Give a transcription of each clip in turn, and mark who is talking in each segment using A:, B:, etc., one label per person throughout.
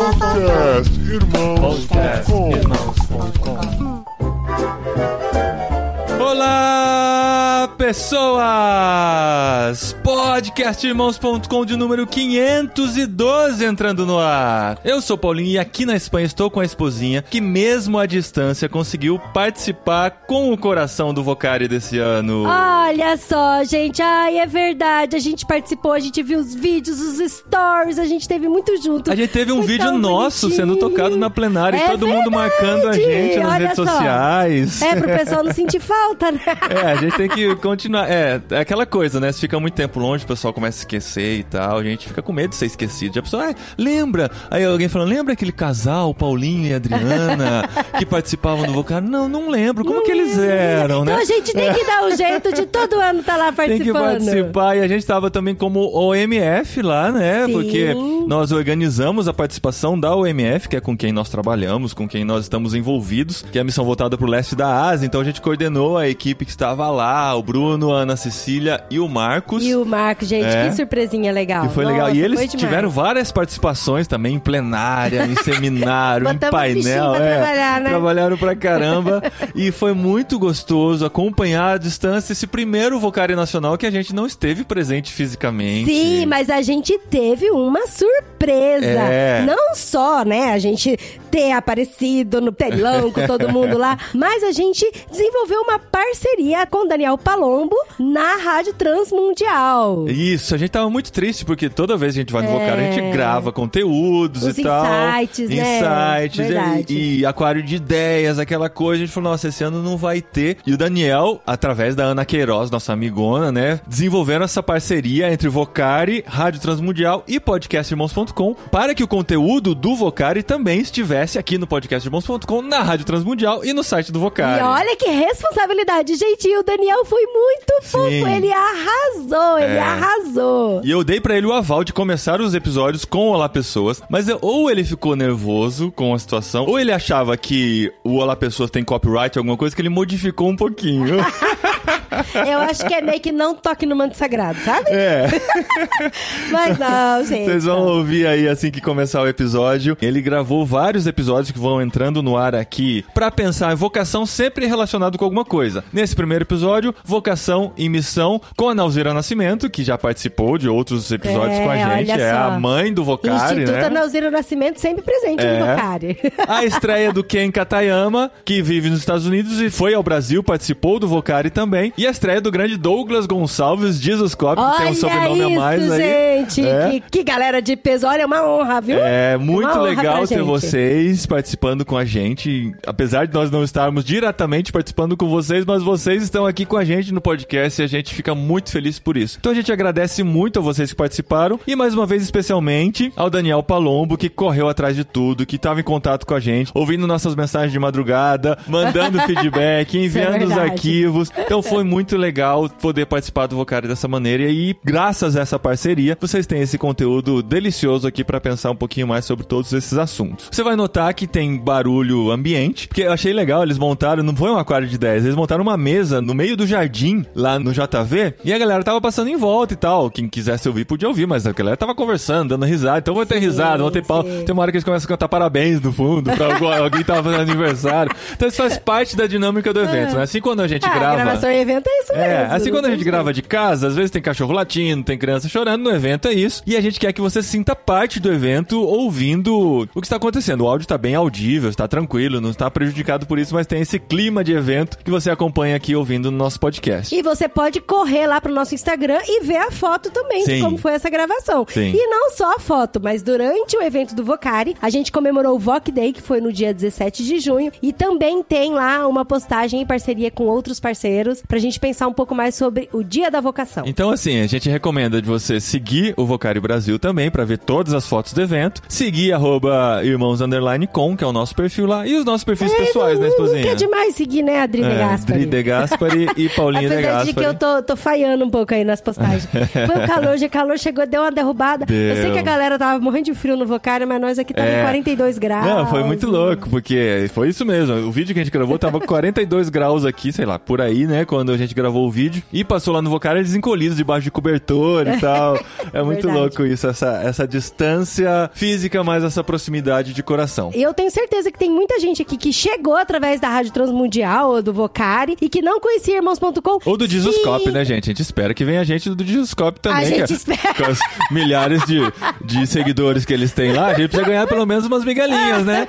A: Podcast
B: Irmãos.com pessoas! Podcastirmãos.com de número 512 entrando no ar. Eu sou Paulinho e aqui na Espanha estou com a esposinha que, mesmo à distância, conseguiu participar com o coração do Vocari desse ano.
C: Olha só, gente. Ai, é verdade. A gente participou, a gente viu os vídeos, os stories, a gente teve muito junto.
B: A gente teve um
C: Foi
B: vídeo nosso
C: bonitinho.
B: sendo tocado na plenária e
C: É
B: todo mundo
C: verdade.
B: marcando a gente nas
C: Olha
B: redes
C: só.
B: sociais.
C: É, pro pessoal não sentir falta, né?
B: É, a gente tem que continuar. É, é aquela coisa, né? Se fica muito tempo longe, o pessoal começa a esquecer e tal. A gente fica com medo de ser esquecido. Já a pessoa, ah, lembra? Aí alguém fala, lembra aquele casal, Paulinho e Adriana, que participavam do vocal? Não, não lembro. Como que eles eram, né?
C: Então a gente tem que dar um jeito de todo ano estar lá
B: Tem que
C: participando.
B: participar e a gente tava também como OMF lá, né?
C: Sim.
B: Porque nós organizamos a participação da OMF, que é com quem nós trabalhamos, com quem nós estamos envolvidos, que é a missão voltada pro leste da Ásia. Então a gente coordenou a equipe que estava lá, o Bruno, a Ana Cecília e o Marcos.
C: E o Marco, gente,
B: É.
C: que surpresinha legal.
B: E foi
C: Nossa,
B: legal. E eles tiveram várias participações também, em plenária, em seminário, em painel.
C: pra
B: é.
C: trabalhar, né?
B: Trabalharam pra caramba. e foi muito gostoso acompanhar à distância esse primeiro Vocário Nacional que a gente não esteve presente fisicamente.
C: Sim, mas a gente teve uma surpresa.
B: É.
C: Não só, né, a gente ter aparecido no telão com todo mundo lá, mas a gente desenvolveu uma parceria com Daniel Palombo na Rádio Transmundial.
B: Isso, a gente tava muito triste porque toda vez que a gente vai no
C: É.
B: A gente grava conteúdos
C: Os
B: e tal.
C: insights, né?
B: Insights,
C: Verdade.
B: e, e aquário de ideias, aquela coisa. A gente falou, nossa, esse ano não vai ter. E o Daniel, através da Ana Queiroz, nossa amigona, né, desenvolveram essa parceria entre Vocari, Rádio Transmundial e podcastirmãos.com para que o conteúdo do Vocari também estivesse aqui no podcastirmãos.com, na Rádio Transmundial e no site do Vocari.
C: E olha que responsabilidade, gente. E o Daniel foi muito fofo.
B: Sim.
C: Ele arrasou, ele
B: É.
C: arrasou.
B: E eu dei pra ele o aval de começar os episódios com Olá Pessoas, mas eu- ou ele ficou nervoso com a situação, ou ele achava que o Olá Pessoas tem copyright, alguma coisa que ele modificou um pouquinho.
C: Eu acho que é meio que não toque no manto sagrado, sabe?
B: é,
C: Mas não, gente.
B: vocês vão ouvir aí assim que começar o episódio. Ele gravou vários episódios que vão entrando no ar aqui pra pensar em vocação sempre relacionado com alguma coisa. Nesse primeiro episódio, vocação e missão com a Nauzira Nascimento, que já participou de outros episódios
C: É,
B: com a gente, é
C: só.
B: a mãe do Vocari,
C: Instituto
B: né?
C: Analzira Nascimento sempre presente
B: É.
C: no Vocari.
B: A estreia do Ken Katayama, que vive nos Estados Unidos e foi ao Brasil, participou do Vocari também. E a estreia do grande Douglas Gonçalves Jesus Cop, que tem um sobrenome
C: isso,
B: a mais aí.
C: gente.
B: É.
C: Que, que galera de peso. Olha, é uma honra, viu?
B: É
C: Uma
B: muito
C: honra
B: legal ter
C: gente.
B: vocês participando com a gente. Apesar de nós não estarmos diretamente participando com vocês, mas vocês estão aqui com a gente no podcast e a gente fica muito feliz por isso. Então a gente agradece muito a vocês que participaram e mais uma vez especialmente ao Daniel Palombo que correu atrás de tudo, que estava em contato com a gente, ouvindo nossas mensagens de madrugada, mandando feedback, enviando os
C: verdade.
B: arquivos. Então foi muito legal poder participar do Vocari dessa maneira e graças a essa parceria, vocês têm esse conteúdo delicioso aqui para pensar um pouquinho mais sobre todos esses assuntos. Você vai notar que tem barulho ambiente, porque eu achei legal, eles montaram, não foi um aquário de 10, eles montaram uma mesa no meio do jardim, lá no JV, e a galera tava passando em volta e tal. Quem quisesse ouvir podia ouvir, mas a galera tava conversando, dando risada, então vai ter risada, vão ter pau. Tem uma hora que eles começam a cantar parabéns no fundo, pra alguém tava fazendo aniversário. Então isso faz parte da dinâmica do evento, né? Assim quando a gente
C: Ah,
B: grava.
C: Evento é isso
B: É,
C: mesmo.
B: assim quando a gente grava de casa, às vezes tem cachorro latindo, tem criança chorando, no evento é isso. E a gente quer que você sinta parte do evento ouvindo o que está acontecendo. O áudio está bem audível, está tranquilo, não está prejudicado por isso, mas tem esse clima de evento que você acompanha aqui ouvindo no nosso podcast.
C: E você pode correr lá pro nosso Instagram e ver a foto também
B: Sim.
C: de como foi essa gravação.
B: Sim.
C: E não só a foto, mas durante o evento do Vocari, a gente comemorou o Voc Day, que foi no dia 17 de junho, e também tem lá uma postagem em parceria com outros parceiros pra gente pensar um pouco mais sobre o Dia da Vocação.
B: Então, assim, a gente recomenda de você seguir o Vocário Brasil também pra ver todas as fotos do evento. Seguir arroba irmãos com, que é o nosso perfil lá. E os nossos perfis pessoais, né,
C: não, não
B: esposinha?
C: quer demais seguir, né, Adri de
B: É,
C: Gaspari?
B: Dri de Gaspari e Paulinha de
C: Apesar de que
B: Gaspari.
C: eu tô, tô falhando um pouco aí nas postagens. Foi o calor, o calor chegou, deu uma derrubada. Eu sei
B: Deu.
C: que a galera tava morrendo de frio no Vocário, mas nós aqui tava
B: É.
C: em 42 graus.
B: Não, foi muito louco, porque foi isso mesmo. O vídeo que a gente gravou tava com 42 graus aqui, sei lá, por aí, né? Quando a gente gravou o vídeo. E passou lá no Vocário eles encolhidos debaixo de cobertor e tal. É muito
C: Verdade.
B: louco isso, essa, essa distância física, mais essa proximidade de coração.
C: Eu tenho certeza que tem muita gente aqui que chegou através da Rádio Transmundial ou do Vocari e que não conhecia Irmãos.com.
B: Ou do Disuscope,
C: Sim.
B: né, gente? A gente espera que venha gente do Disuscope também.
C: A gente
B: é-
C: espera.
B: Com as milhares de, de seguidores que eles têm lá, a gente precisa ganhar pelo menos umas migalhinhas, né?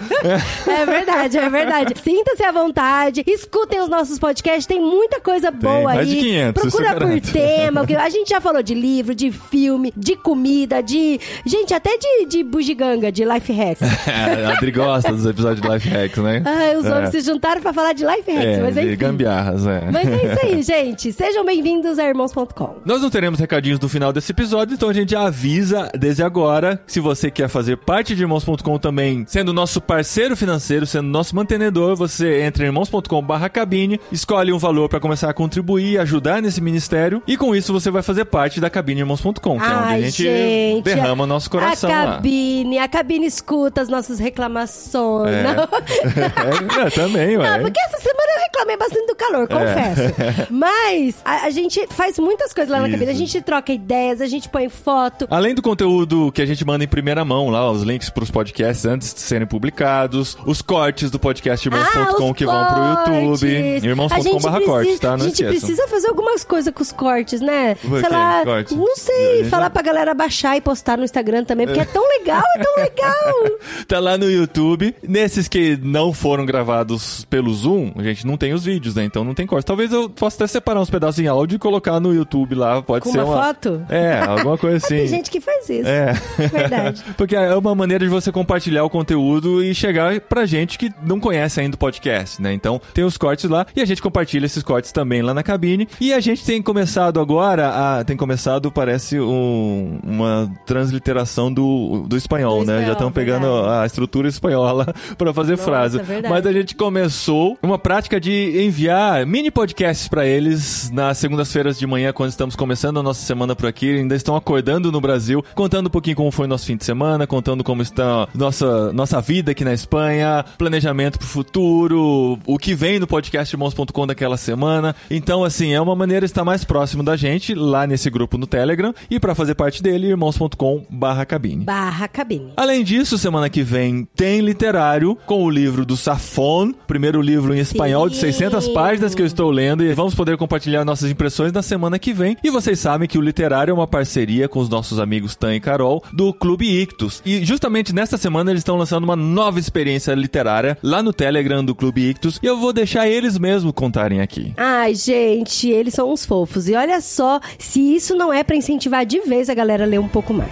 C: É verdade, é verdade. Sinta-se à vontade, escutem os nossos podcasts, tem muita coisa boa
B: mais
C: aí.
B: de 500,
C: Procura
B: isso eu
C: por tema. A gente já falou de livro, de filme, de comida, de. Gente, até de, de bugiganga, de life hacks.
B: É, a Adri gosta dos episódios de Life Hacks, né?
C: Ai, os
B: É.
C: homens se juntaram pra falar de life hacks,
B: É,
C: mas
B: de
C: enfim.
B: gambiarras, é.
C: Mas é isso aí, gente. Sejam bem-vindos a irmãos.com.
B: Nós não teremos recadinhos no final desse episódio, então a gente avisa desde agora. Se você quer fazer parte de irmãos.com também, sendo nosso parceiro financeiro, sendo nosso mantenedor, você entra em irmãos.com/barra cabine, escolhe um valor para começar a contribuir, ajudar nesse ministério, e com isso você vai fazer parte da cabine irmãos.com, que é onde a gente,
C: gente,
B: derrama nosso coração
C: A
B: lá.
C: cabine, a cabine escuta as nossas reclamações.
B: É.
C: Não.
B: É, é, também, ué.
C: Não, porque essa semana eu reclamei bastante do calor, confesso. Mas a, a gente faz muitas coisas lá na
B: É. Isso.
C: cabine. A gente troca ideias, a gente põe foto.
B: Além do conteúdo que a gente manda em primeira mão lá, os links pros podcasts antes de serem publicados, os cortes do podcast irmãos.com
C: Ah, os
B: que vão pro YouTube,
C: cortes. A
B: irmãos.com.br cortes, tá? Não
C: A gente precisa fazer algumas coisas com os cortes, né?
B: Por
C: sei
B: quê?
C: lá,
B: Corte?
C: não sei,
B: Já-
C: falar pra galera baixar e postar no Instagram também, porque é tão legal, é tão legal.
B: Tá lá no YouTube. Nesses que não foram gravados pelo Zoom, a gente não tem os vídeos, né? Então não tem corte. Talvez eu possa até separar uns pedaços em áudio e colocar no YouTube lá. Pode
C: Com
B: ser
C: uma foto?
B: É, alguma coisa assim.
C: Tem gente que faz isso.
B: É.
C: Verdade.
B: Porque é uma maneira de você compartilhar o conteúdo e chegar pra gente que não conhece ainda o podcast, né? Então tem os cortes lá e a gente compartilha esses cortes também lá na cabine. E a gente tem começado agora a. Tem começado, parece, um- uma transliteração do, do espanhol,
C: Do
B: né? Já
C: espanhol,
B: estão pegando
C: verdade.
B: a estrutura espanhola pra fazer
C: Nossa,
B: frase.
C: verdade.
B: Mas a gente começou uma prática de enviar mini podcasts pra eles nas segundas-feiras de manhã, quando estamos começando a nossa semana por aqui. Ainda estão acordando no Brasil, contando um pouquinho como foi nosso fim de semana, contando como está nossa, nossa vida aqui na Espanha, planejamento pro futuro, o que vem no podcast irmãos.com daquela semana. Então, assim, é uma maneira de estar mais próximo da gente lá nesse grupo no Telegram. E pra fazer parte dele, irmãos.com barra cabine.
C: Barra cabine.
B: Além disso, semana que vem tem literário com o livro do Safon, primeiro livro em espanhol de
C: Sim.
B: 600 páginas que eu estou lendo e vamos poder compartilhar nossas impressões na semana que vem. E vocês sabem que o literário é uma parceria com os nossos amigos Tan e Carol do Clube Ictus. E justamente nesta semana eles estão lançando uma nova experiência literária lá no Telegram do Clube Ictus e eu vou deixar eles mesmos contarem aqui.
C: Ai, gente, eles são uns fofos. E olha só se isso não é pra incentivar de vez a galera a ler um pouco mais.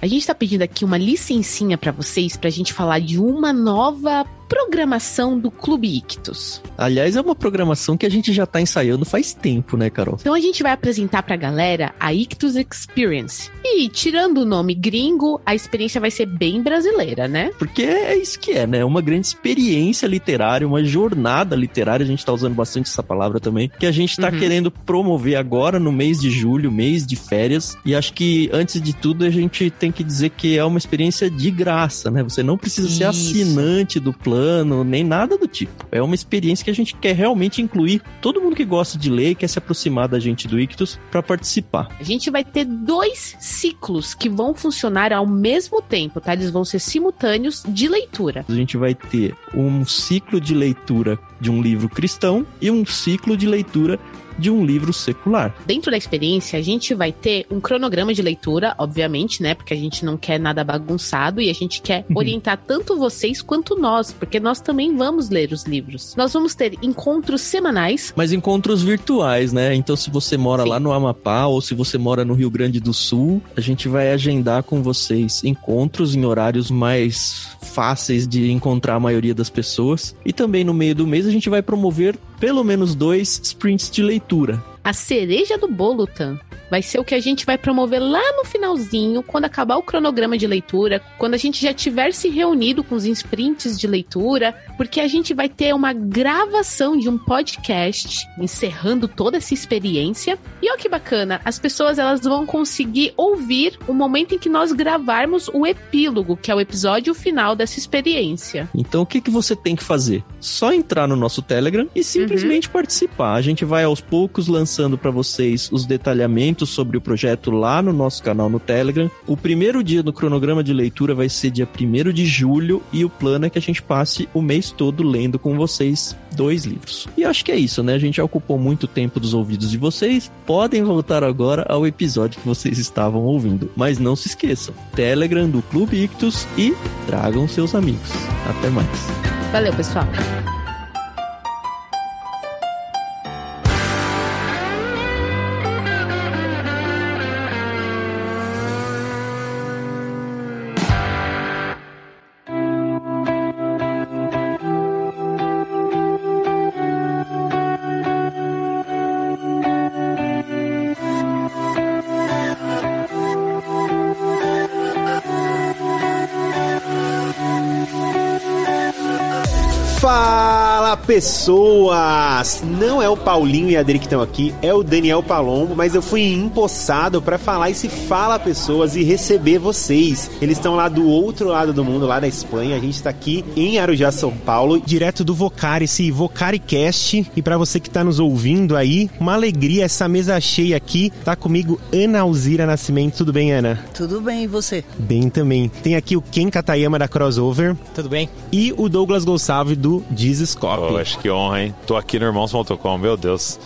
A: A gente tá pedindo aqui uma licencinha pra vocês pra gente falar de uma nova programação do Clube Ictus.
D: Aliás, é uma programação que a gente já tá ensaiando faz tempo, né, Carol?
A: Então a gente vai apresentar pra galera a Ictus Experience. E tirando o nome gringo, a experiência vai ser bem brasileira, né?
D: Porque é isso que é, né? Uma grande experiência literária, uma jornada literária, a gente tá usando bastante essa palavra também, que a gente tá
A: Uhum.
D: querendo promover agora no mês de julho, mês de férias. E acho que, antes de tudo, a gente tem que dizer que é uma experiência de graça, né? Você não precisa ser
A: Isso.
D: assinante do plano, nem nada do tipo. É uma experiência que a gente quer realmente incluir todo mundo que gosta de ler e quer se aproximar da gente do Ictus para participar.
A: A gente vai ter dois ciclos que vão funcionar ao mesmo tempo, tá? Eles vão ser simultâneos de leitura.
D: A gente vai ter um ciclo de leitura de um livro cristão e um ciclo de leitura de um livro secular.
A: Dentro da experiência, a gente vai ter um cronograma de leitura, obviamente, né? Porque a gente não quer nada bagunçado e a gente quer orientar tanto vocês quanto nós, porque nós também vamos ler os livros. Nós vamos ter encontros semanais.
D: Mas encontros virtuais, né? Então, se você mora
A: Sim.
D: lá no Amapá ou se você mora no Rio Grande do Sul, a gente vai agendar com vocês encontros em horários mais fáceis de encontrar a maioria das pessoas. E também no meio do mês a gente vai promover pelo menos dois sprints de leitura.
A: A cereja do bolo, Tan, vai ser o que a gente vai promover lá no finalzinho, quando acabar o cronograma de leitura, quando a gente já tiver se reunido com os sprints de leitura, porque a gente vai ter uma gravação de um podcast encerrando toda essa experiência. E olha que bacana, as pessoas elas vão conseguir ouvir o momento em que nós gravarmos o epílogo, que é o episódio final dessa experiência.
D: Então, o que, que você tem que fazer? Só entrar no nosso Telegram e simplesmente participar. A gente vai aos poucos lançando para vocês os detalhamentos muito sobre o projeto lá no nosso canal no Telegram. O primeiro dia do cronograma de leitura vai ser dia 1 de julho e o plano é que a gente passe o mês todo lendo com vocês dois livros. E acho que é isso, né? A gente já ocupou muito tempo dos ouvidos de vocês. Podem voltar agora ao episódio que vocês estavam ouvindo. Mas não se esqueçam: Telegram do Clube Ictus e tragam seus amigos. Até mais.
A: Valeu, pessoal.
E: Pessoas! Não é o Paulinho e a Adri que estão aqui, é o Daniel Palombo, mas eu fui empossado para falar esse Fala Pessoas e receber vocês. Eles estão lá do outro lado do mundo, lá da Espanha. A gente está aqui em Arujá, São Paulo, direto do Vocari, esse VocariCast. E para você que está nos ouvindo aí, uma alegria essa mesa cheia aqui. Tá comigo Ana Alzira Nascimento. Tudo bem, Ana?
F: Tudo bem, e você?
E: Bem também. Tem aqui o Ken Katayama da Crossover
G: Tudo bem?
E: e o Douglas Gonçalves do Dizescope.
H: Poxa, que honra, hein? Tô aqui no irmãos.com, meu Deus.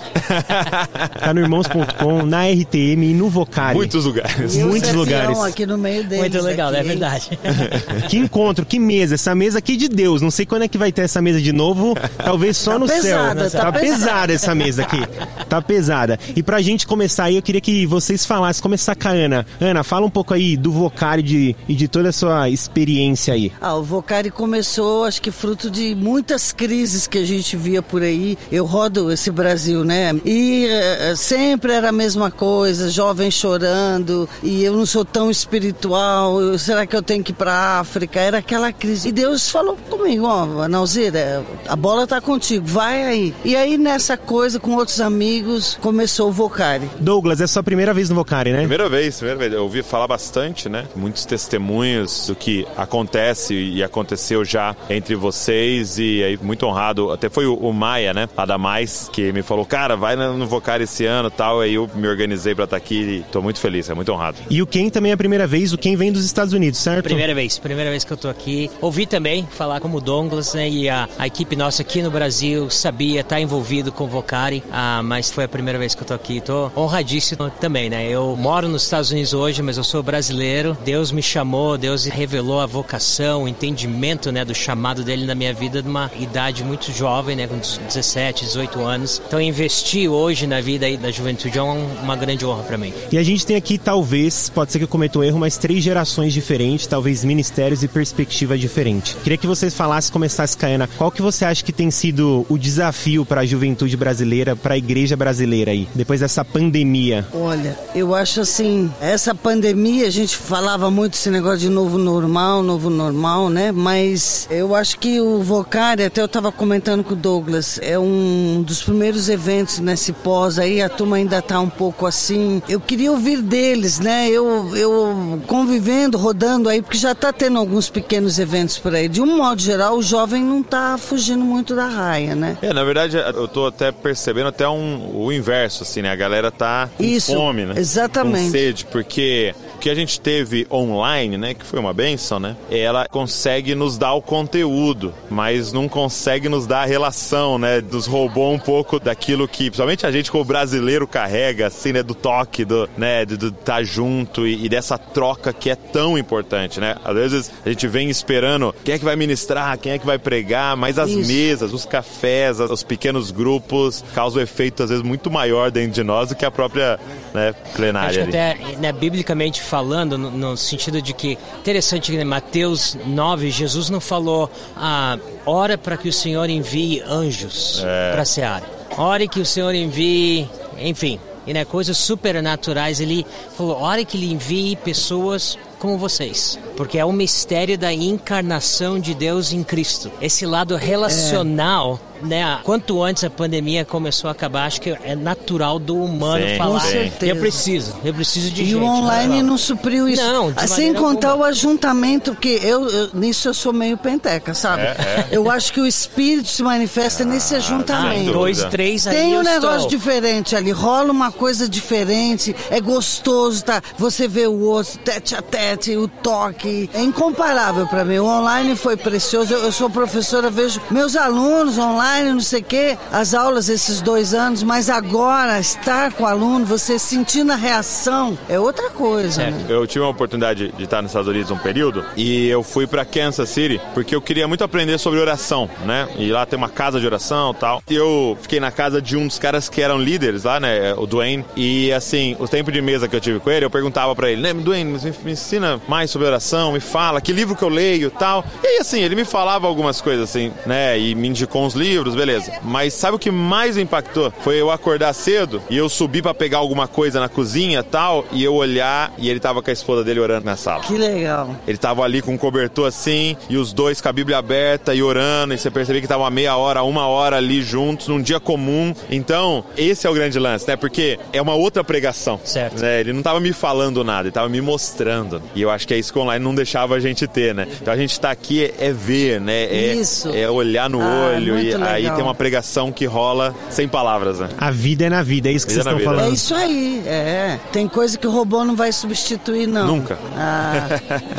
E: Tá no irmãos.com, na RTM e no Vocari.
H: Muitos lugares.
F: E
E: Muitos lugares.
F: aqui no meio deles.
G: Muito legal,
F: aqui,
G: é verdade.
E: Que encontro, que mesa. Essa mesa aqui de Deus. Não sei quando é que vai ter essa mesa de novo. Talvez só
F: Tá
E: no
F: pesada,
E: céu.
F: tá
E: pesada
F: pesada.
E: essa mesa aqui. Tá pesada. E pra gente começar aí, eu queria que vocês falassem. Começar com a Ana. Ana, fala um pouco aí do Vocari de, e de toda a sua experiência aí.
F: Ah, o Vocari começou, acho que fruto de muitas crises que a gente via por aí. Eu rodo esse Brasil, né? E eh, sempre era a mesma coisa, jovem chorando, e eu não sou tão espiritual, eu- será que eu tenho que ir pra África? Era aquela crise. E Deus falou comigo, ó, Nauzira, a bola tá contigo, vai aí. E aí nessa coisa, com outros amigos, começou o Vocari.
E: Douglas, é a sua primeira vez no Vocari, né?
H: Primeira vez, primeira vez. Eu ouvi falar bastante, né? Muitos testemunhos do que acontece e aconteceu já entre vocês e aí muito honrado. Até foi o, o Maia, né? Lá da Mais, que me falou, cara, vai no no Vocari esse ano e tal. Aí eu me organizei pra estar aqui e tô muito feliz, é muito honrado.
E: E o Ken também é a primeira vez. O Ken vem dos Estados Unidos, certo?
G: Primeira vez, primeira vez que eu tô aqui. Ouvi também falar como Douglas, né? E a, a equipe nossa aqui no Brasil sabia, tá envolvido com o Vocari, ah, mas foi a primeira vez que eu tô aqui. Tô honradíssimo também, né? Eu moro nos Estados Unidos hoje, mas eu sou brasileiro. Deus me chamou, Deus revelou a vocação, o entendimento, né, do chamado dele na minha vida de uma idade muito jovem, né, com 17, 18 anos. Então investir hoje na vida aí da juventude é um- uma grande honra para mim.
E: E a gente tem aqui, talvez, pode ser que eu cometa um erro, mas três gerações diferentes, talvez ministérios e perspectiva diferente. Queria que vocês falassem, começasse com a Ana, qual que você acha que tem sido o desafio para a juventude brasileira, para a igreja brasileira aí, depois dessa pandemia?
F: Olha, eu acho assim, essa pandemia, a gente falava muito esse negócio de novo normal, novo normal, né? Mas eu acho que o Vocari, até eu tava comentando com o Douglas, é um dos primeiros eventos nesse pós aí, a turma ainda tá um pouco assim. Eu queria ouvir deles, né? Eu, eu convivendo, rodando aí, porque já tá tendo alguns pequenos eventos por aí. De um modo geral, o jovem não tá fugindo muito da raia, né?
H: É, na verdade, eu tô até percebendo até um, o inverso, assim, né? A galera tá com
F: Isso,
H: fome, né?
F: exatamente.
H: Com sede, porque que a gente teve online, né? Que foi uma benção, né? Ela consegue nos dar o conteúdo, mas não consegue nos dar a relação, né? Nos roubou um pouco daquilo que, principalmente a gente como brasileiro carrega, assim, né? Do toque, do, né? Do estar tá junto e, e dessa troca que é tão importante, né? Às vezes a gente vem esperando quem é que vai ministrar, quem é que vai pregar, mas as
F: Isso.
H: mesas, os cafés, os pequenos grupos causam um efeito às vezes muito maior dentro de nós do que a própria né,
G: Acho que
H: plenária. ali.
G: até, né, biblicamente falando, no, no sentido de que, interessante que em Mateus 9, Jesus não falou, ah, ora para que o Senhor envie anjos para a seara. Ore que o Senhor envie, enfim, e, né, coisas supernaturais. Ele falou, ore que ele envie pessoas como vocês. Porque é o mistério da encarnação de Deus em Cristo. Esse lado relacional né, quanto antes a pandemia começou a acabar, acho que é natural do humano
H: Sim,
G: falar.
F: com certeza.
G: Eu preciso, eu preciso de
F: E
G: gente.
F: o online
G: né?
F: não supriu isso.
G: Não, de
F: Sem
G: maneira
F: contar
G: alguma.
F: o ajuntamento, que eu, eu- nisso eu sou meio penteca, sabe? Eu acho que o espírito se manifesta nesse
G: Ah,
F: ajuntamento.
G: dois, três, aí
F: Tem
G: eu
F: um negócio
G: estou.
F: diferente ali, rola uma coisa diferente, é gostoso, tá? Você vê o outro, tete a tete, o toque. É incomparável pra mim. O online foi precioso. Eu, eu sou professora, vejo meus alunos online, não sei o quê, as aulas esses dois anos, mas agora estar com o aluno, você sentindo a reação, é outra coisa.
G: Certo.
F: né?
H: Eu tive a oportunidade de estar nos Estados Unidos um período e eu fui pra Kansas City porque eu queria muito aprender sobre oração, né? E lá tem uma casa de oração e tal. E eu fiquei na casa de um dos caras que eram líderes lá, né? O Dwayne. E assim, o tempo de mesa que eu tive com ele, eu perguntava pra ele, né? Dwayne, me, ensina mais sobre oração, me fala, que livro que eu leio e tal. E aí, assim, ele me falava algumas coisas assim, né? E me indicou uns livros, beleza. Mas sabe o que mais impactou? Foi eu acordar cedo e eu subir pra pegar alguma coisa na cozinha e tal, e eu olhar e ele tava com a esposa dele orando na sala.
F: Que legal.
H: Ele tava ali com um cobertor assim, e os dois com a Bíblia aberta e orando, e você percebia que tava meia hora, uma hora ali juntos, num dia comum. Então, esse é o grande lance, né? Porque é uma outra pregação.
G: Certo.
H: Né? Ele não tava me falando nada, ele tava me mostrando. E eu acho que é isso que o online não deixava a gente ter, né? Então a gente tá aqui é, é ver, né? É,
F: Isso.
H: é olhar no
F: Ah,
H: olho, e
F: muito
H: aí
F: legal.
H: tem uma pregação que rola sem palavras, né?
E: A vida é na vida, é isso que
H: Vida
E: vocês estão
H: vida.
F: É
E: falando.
F: isso aí, é. Tem coisa que o robô não vai substituir, não.
H: Nunca.
F: Ah,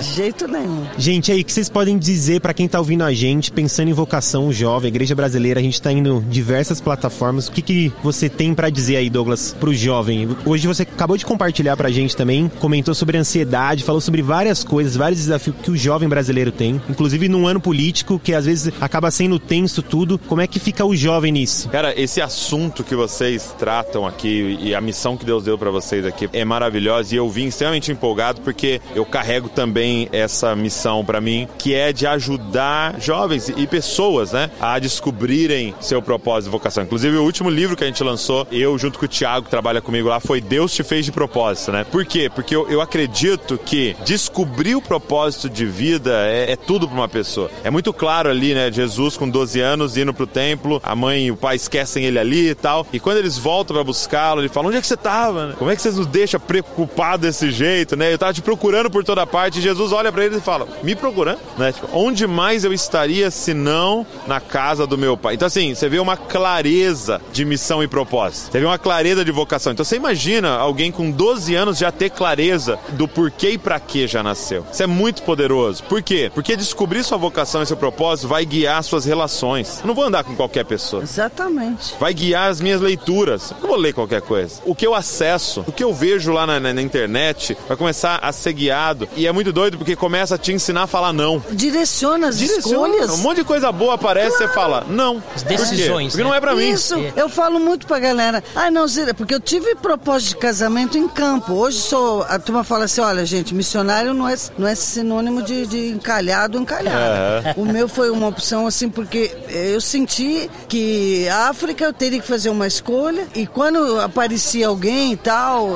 F: de jeito nenhum.
E: Gente, aí, o que vocês podem dizer pra quem tá ouvindo a gente, pensando em vocação jovem, Igreja Brasileira, a gente tá indo em diversas plataformas. O que, que você tem pra dizer aí, Douglas, pro jovem? Hoje você acabou de compartilhar pra gente também, comentou sobre ansiedade, falou sobre várias coisas, vários desafios que o jovem brasileiro tem, inclusive num ano político que às vezes acaba sendo tenso tudo. Como é que fica o jovem nisso?
H: Cara, esse assunto que vocês tratam aqui e a missão que Deus deu pra vocês aqui é maravilhosa e eu vim extremamente empolgado porque eu carrego também essa missão pra mim, que é de ajudar jovens e pessoas, né, a descobrirem seu propósito e vocação. Inclusive, o último livro que a gente lançou, eu junto com o Thiago, que trabalha comigo lá, foi Deus te fez de propósito, né? Por quê? Porque eu, eu acredito que descobrir o propósito de vida é, é tudo pra uma pessoa. É muito claro ali, né, Jesus com 12 anos indo pro templo, a mãe e o pai esquecem ele ali e tal. E quando eles voltam pra buscá-lo, ele fala: Onde é que você tava? né? Como é que vocês nos deixam preocupados desse jeito, né? Eu tava te procurando por toda parte. E Jesus olha pra eles e fala: Me procurando? Né? Tipo, onde mais eu estaria se não na casa do meu pai? Então, assim, você vê uma clareza de missão e propósito. Você vê uma clareza de vocação. Então, você imagina alguém com 12 anos já ter clareza do porquê e pra que já nasceu. Isso é muito poderoso. Por quê? Porque descobrir sua vocação e seu propósito vai guiar suas relações. Eu não vou andar com qualquer pessoa
F: Exatamente.
H: vai guiar as minhas leituras. Eu não vou ler qualquer coisa. O que eu acesso, o que eu vejo lá na, na- na internet, vai começar a ser guiado. E é muito doido porque começa a te ensinar a falar não.
F: Direciona as
H: Direciona.
F: escolhas.
H: Um monte de coisa boa aparece e você fala não.
G: As
H: Por quê?
G: decisões,
H: Porque
G: né?
H: não é pra mim.
F: Isso, eu falo muito pra galera. Ah, não, Zira, porque eu tive propósito de casamento em campo. Hoje sou. A turma fala assim: olha, gente, missionário não é, não é sinônimo de, de encalhado encalhado. O meu foi uma opção assim, porque eu senti que a África eu teria que fazer uma escolha. E quando aparecia alguém e tal,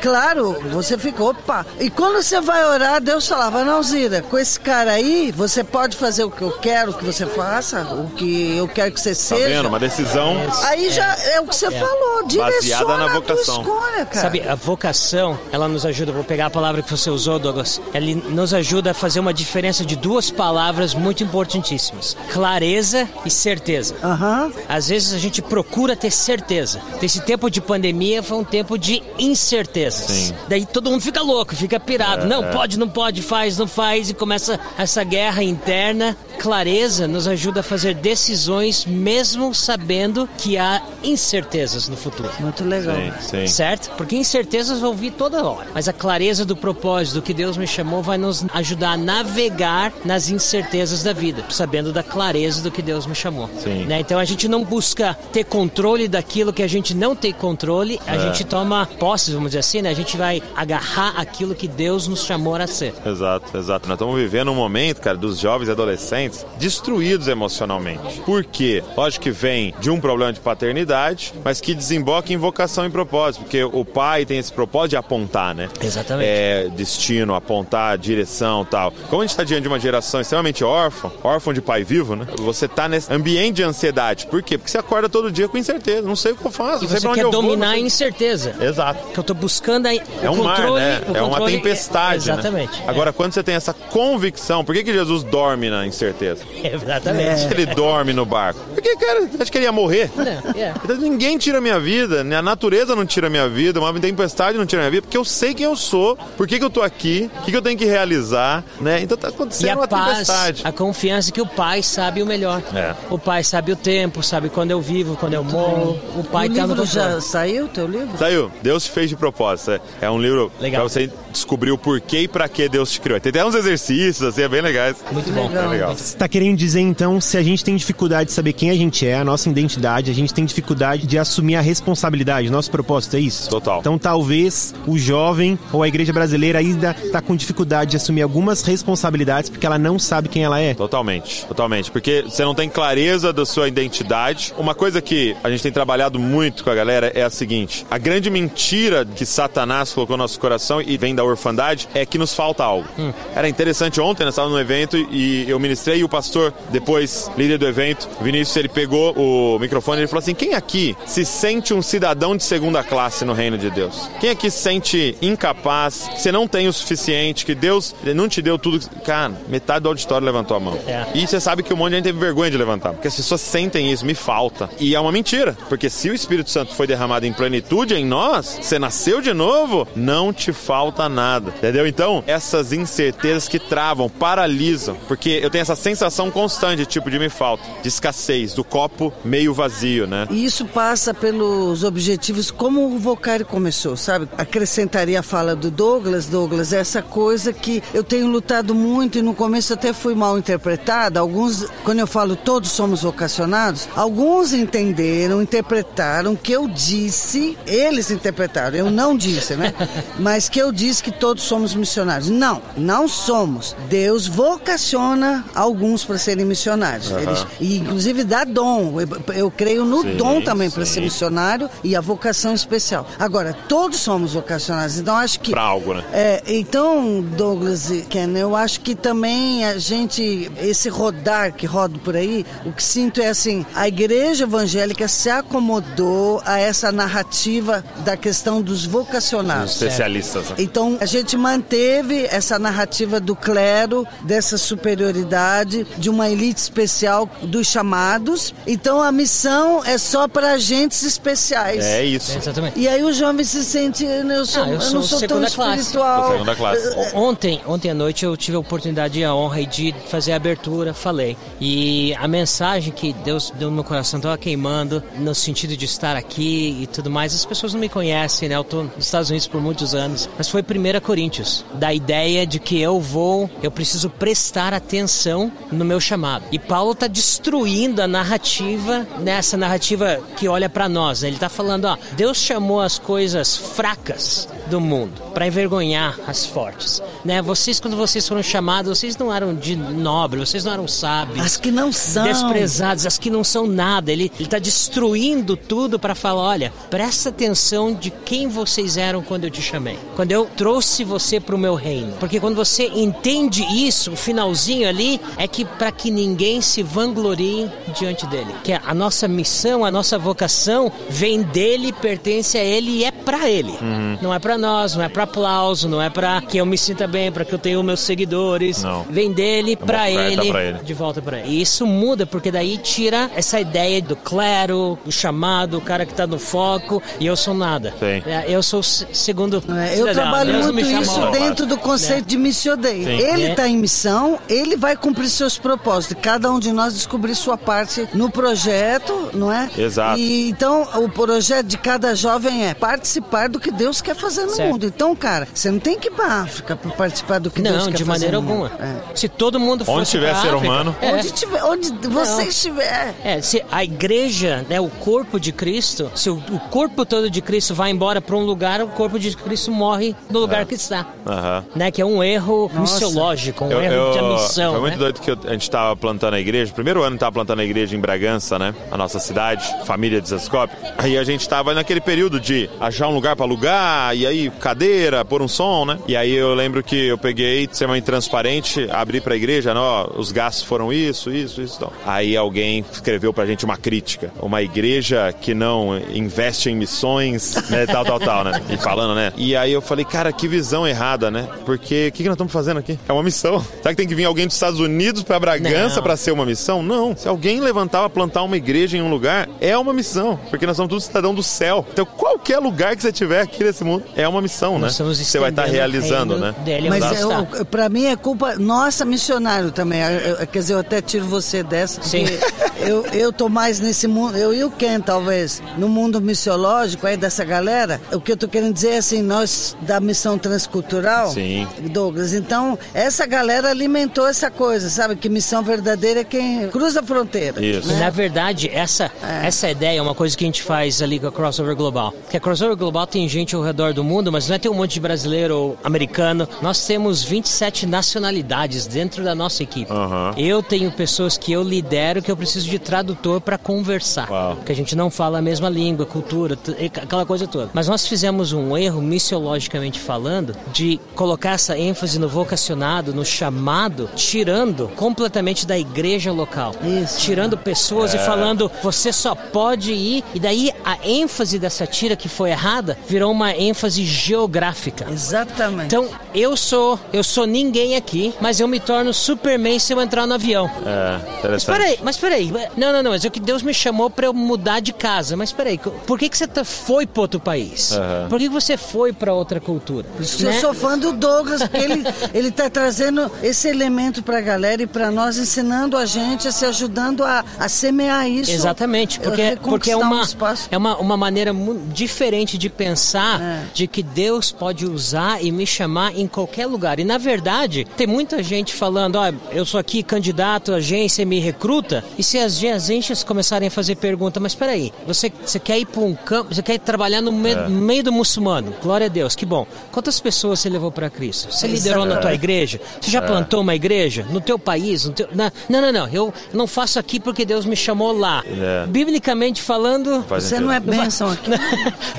F: claro, você fica, opa. E quando você vai orar, Deus falava: não, Zira, com esse cara aí, você pode fazer o que eu quero que você faça, o que eu quero que você
H: Tá
F: seja.
H: vendo? Uma decisão.
F: Aí já é o que você falou, direciona
H: na
F: a tua
H: vocação.
F: escolha, cara.
G: Sabe, a vocação, ela nos ajuda, vou pegar a palavra que você usou, Douglas, ela nos ajuda a fazer uma diferença de duas palavras muito importantíssimas: clareza e certeza.
F: Aham.
G: Às vezes a gente procura ter certeza. Esse tempo de pandemia foi um tempo de incertezas.
H: Sim.
G: Daí todo mundo fica louco, fica pirado. não, pode, não pode, faz, não faz. E começa essa guerra interna. Clareza nos ajuda a fazer decisões mesmo sabendo que há incertezas no futuro.
F: Muito legal.
H: Sim, sim.
G: Certo? Porque incertezas vão vir toda hora. Mas a clareza do propósito, do que Deus me chamou, vai nos ajudar a navegar nas incertezas da vida, sabendo da clareza do que Deus me chamou. Né? Então a gente não busca ter controle daquilo que a gente não tem controle, a gente toma posse, vamos dizer assim, né? A gente vai agarrar aquilo que Deus nos chamou a ser.
H: Exato, exato. Nós estamos vivendo um momento, cara, dos jovens e adolescentes destruídos emocionalmente. Por quê? Lógico que vem de um problema de paternidade, mas que desemboca em vocação e propósito, porque o pai tem esse propósito de apontar, né?
G: Exatamente.
H: É, destino, apontar, direção tal. Como a gente está diante de uma geração extremamente órfã, órfã de pai vivo, né? Você tá nesse ambiente de ansiedade. Por quê? Porque você acorda todo dia com incerteza. Não sei o que eu faço,
G: E
H: não sei
G: você
H: pra onde
G: quer
H: eu vou,
G: dominar a incerteza.
H: Exato.
G: Que eu tô buscando aí.
H: É um mar, né? É uma tempestade. né?
G: Exatamente.
H: Agora, quando você tem essa convicção, por que, que Jesus dorme na incerteza?
G: Exatamente.
H: Ele dorme no barco? Porque, cara, acho que ele ia morrer.
G: Não, é.
H: Então, Ninguém tira minha vida, a natureza não tira minha vida, uma tempestade não tira minha vida, porque eu sei quem eu sou, por que, que eu tô aqui, o que, que eu tenho que realizar, né? Então tá
G: E
H: acontecendo
G: a
H: uma
G: paz,
H: tempestade.
G: a confiança que o pai sabe o melhor.
H: É.
G: O pai sabe o tempo, sabe quando eu vivo, quando eu morro. O pai
F: o
G: tá no
F: livro
G: controle.
F: já saiu, teu livro?
H: Saiu, Deus te fez de propósito. É- É um livro
G: Legal.
H: pra você descobrir o porquê e pra que Deus te criou. Tem até uns exercícios, assim, é bem legais.
G: Muito bom.
H: É legal.
E: Você está querendo dizer então, se a gente tem dificuldade de saber quem a gente é, a nossa identidade, a gente tem dificuldade de assumir a responsabilidade, nosso propósito é isso?
H: Total.
E: Então talvez o jovem ou a igreja brasileira ainda está com dificuldade de assumir algumas responsabilidades porque ela não sabe quem ela é.
H: Totalmente, totalmente. Porque você não tem clareza da sua identidade. Uma coisa que a gente tem trabalhado muito com a galera é a seguinte: a grande mentira que Satanás colocou no nosso coração e vem da orfandade é que nos falta algo. Era interessante ontem, nós estávamos no evento e eu ministrei e o pastor, depois, líder do evento, Vinícius, ele pegou o microfone e ele falou assim: quem aqui se sente um cidadão de segunda classe no reino de Deus? Quem aqui se sente incapaz, que você não tem o suficiente, que Deus não te deu tudo? Cara, metade do auditório levantou a mão.
G: É.
H: E você sabe que um monte de gente teve vergonha de levantar, porque as pessoas sentem isso, me falta. E é uma mentira, porque se o Espírito Santo foi derramado em plenitude em nós, você nasceu de novo, não te falta nada. Entendeu? Então, essas incertezas que travam, paralisam, porque eu tenho essa sensação constante, tipo, de me falta, de escassez, do copo meio vazio, né?
F: E isso passa pelos objetivos, como o Vocari começou, sabe? Acrescentaria a fala do Douglas, Douglas, essa coisa que eu tenho lutado muito e no começo até fui mal interpretada. Alguns, quando eu falo todos somos vocacionados, alguns entenderam, interpretaram que eu disse, eles interpretaram, eu não disse, né? Mas que eu disse que todos somos missionários. Não, não somos. Deus vocaciona alguns para serem missionários. Eles, e inclusive dá dom. Eu, eu creio no
H: Sim,
F: dom também para ser missionário e a vocação especial. Agora, todos somos vocacionados, então acho que.
H: Pra algo, né?
F: É, então, Douglas e Ken, eu acho que também a gente, esse rodar que roda por aí, o que sinto é assim, a igreja evangélica se acomodou a essa narrativa da questão dos vocacionados.
H: Especialistas. né?
F: Então, a gente manteve essa narrativa do clero, dessa superioridade, de uma elite especial dos chamados. Então, a missão é só para agentes especiais.
H: É isso.
G: Exatamente.
F: E aí o jovem se sente, eu, sou,
G: Ah, eu
F: eu,
G: sou
F: não sou tão
G: classe.
F: espiritual.
H: Segunda classe.
G: O- Ontem, ontem à noite eu tive a oportunidade e a honra de fazer a abertura, falei. E a mensagem que Deus deu no meu coração estava queimando, no sentido de estar aqui e tudo mais. As pessoas não me conhecem, né? Eu tô nos Estados Unidos por muitos anos. Mas foi 1 Coríntios, da ideia de que eu vou, eu preciso prestar atenção no meu chamado. E Paulo está destruindo a narrativa, nessa narrativa que olha para nós. né? Ele está falando, ó, Deus chamou as coisas fracas do mundo para envergonhar as fortes, né? Vocês quando vocês foram chamados, vocês não eram de nobre, vocês não eram sábios.
F: As que não são.
G: Desprezados, as que não são nada. Ele está destruindo tudo para falar: olha, presta atenção de quem vocês eram quando eu te chamei. Quando eu trouxe você para o meu reino. Porque quando você entende isso, o finalzinho ali é que para que ninguém se vanglorie diante dele. Que a nossa missão, a nossa vocação vem dele, pertence a ele e é para ele. Não é para nós, não é para aplauso, não é para que eu me sinta bem, para que eu tenha os meus seguidores.
H: Não.
G: Vem dele
H: uma
G: para ele,
H: pra ele.
G: de volta para ele. E isso muda porque daí tira essa ideia do clero, o chamado, o cara que tá no foco e eu sou nada.
H: Sim.
G: É, Eu sou segundo.
F: É, eu
G: cidadão.
F: trabalho
G: Deus
F: muito isso dentro do conceito de missiodeio.
H: Sim.
F: Ele
G: É.
F: está em missão, ele vai cumprir seus propósitos. Cada um de nós descobrir sua parte no projeto, não é?
H: Exato.
F: E então o projeto de cada jovem é participar do que Deus quer fazer no
G: Certo.
F: mundo. Então, cara, você não tem que ir para África para participar do que Deus
G: Não,
F: quer
G: de
F: fazer
G: maneira alguma.
F: É.
G: Se todo mundo fosse
H: Onde tiver
G: pra
H: ser
G: África-
H: humano.
G: É.
F: Onde, tiver, onde você
G: Não.
F: estiver.
G: É, se a igreja, né, o corpo de Cristo, se o, o corpo todo de Cristo vai embora para um lugar, o corpo de Cristo morre no lugar que está.
H: Aham.
G: Né, que é um erro missiológico, um
H: Eu-
G: erro
H: eu-
G: de missão.
H: Foi muito
G: né?
H: doido que eu- a gente tava plantando a igreja. Primeiro ano a gente tava plantando a igreja em Bragança, né? A nossa cidade, família de Zascope. Aí a gente tava naquele período de achar um lugar pra alugar, e aí cadeira, pôr um som, né? E aí eu lembro que eu peguei, extremamente transparente, abri pra igreja, né? Ó, os gastos foram isso, isso, isso. Então. Aí alguém escreveu pra gente uma crítica. Uma igreja que não investe em missões, né? Tal, tal, tal, né? E falando, né? E aí eu falei, cara, que visão errada, né? Porque o que, que nós estamos fazendo aqui? É uma missão. Será que tem que vir alguém dos Estados Unidos pra Bragança pra ser uma missão? Não. Se alguém levantar pra plantar uma igreja em um lugar, é uma missão. Porque nós somos todos cidadãos do céu. Então qualquer lugar que você tiver aqui nesse mundo é uma missão, né?
G: Nós estamos
H: Você vai estar realizando, né?
G: dele
F: Mas eu,
G: está.
F: pra mim é culpa nossa, missionário também. Eu- eu- quer dizer, eu até tiro você dessa,
G: Sim.
F: eu, eu tô mais nesse mundo, eu e o Ken, talvez, no mundo missiológico aí dessa galera. O que eu tô querendo dizer é assim, nós da missão transcultural,
H: Sim.
F: Douglas, então essa galera alimentou essa coisa, sabe? Que missão verdadeira é quem cruza a fronteira.
H: Isso.
G: E, na verdade, essa, essa ideia é uma coisa que a gente faz ali com a Crossover Global. Porque a Crossover Global tem gente ao redor do mundo, mas não é ter um monte de brasileiro ou americano. Nós temos 27 nacionalidades dentro da nossa equipe.
H: Aham.
G: Eu tenho pessoas que eu lidero que eu preciso de tradutor para conversar.
H: Uau.
G: Porque a gente não fala a mesma língua, cultura, aquela coisa toda. Mas nós fizemos um erro, missiologicamente falando, de colocar essa ênfase no vocacionado, no chamado, tirando completamente da igreja local.
F: Isso.
G: Tirando pessoas e falando, você só pode ir. E daí a ênfase dessa tira que foi errada virou uma ênfase geográfica.
F: Exatamente.
G: Então, eu sou, eu sou ninguém aqui, mas eu me torno Superman se eu entrar no avião.
H: É,
G: Mas
H: interessante.
G: peraí, mas peraí. Não, não, não, mas é que Deus me chamou pra eu mudar de casa. Mas peraí, por que, que você foi pra outro país?
H: Aham.
G: Por que, que você foi pra outra cultura?
F: Por isso
G: Né?
F: Eu sou fã do Douglas, porque ele, ele tá trazendo esse elemento pra galera e pra nós, ensinando a gente, a se ajudando a, a semear isso.
G: Exatamente, porque, porque é,
F: um
G: uma,
F: espaço.
G: é uma, uma maneira diferente de pensar
F: É.
G: de que Deus pode usar e me chamar em qualquer lugar. E na verdade, tem muita gente falando: ó, eu sou aqui candidato, a agência me recruta. E se as agências começarem a fazer pergunta, mas peraí, você, você quer ir para um campo, você quer trabalhar no, me-
H: É.
G: no meio do muçulmano? Glória a Deus, que bom. Quantas pessoas você levou para Cristo? Você liderou na tua igreja? Você
H: É.
G: já plantou uma igreja? No teu país? No teu... na- Não, não, não. Eu não faço aqui porque Deus me chamou lá.
H: É.
G: Biblicamente falando,
H: Faz
F: Você
H: sentido.
F: não é bênção aqui.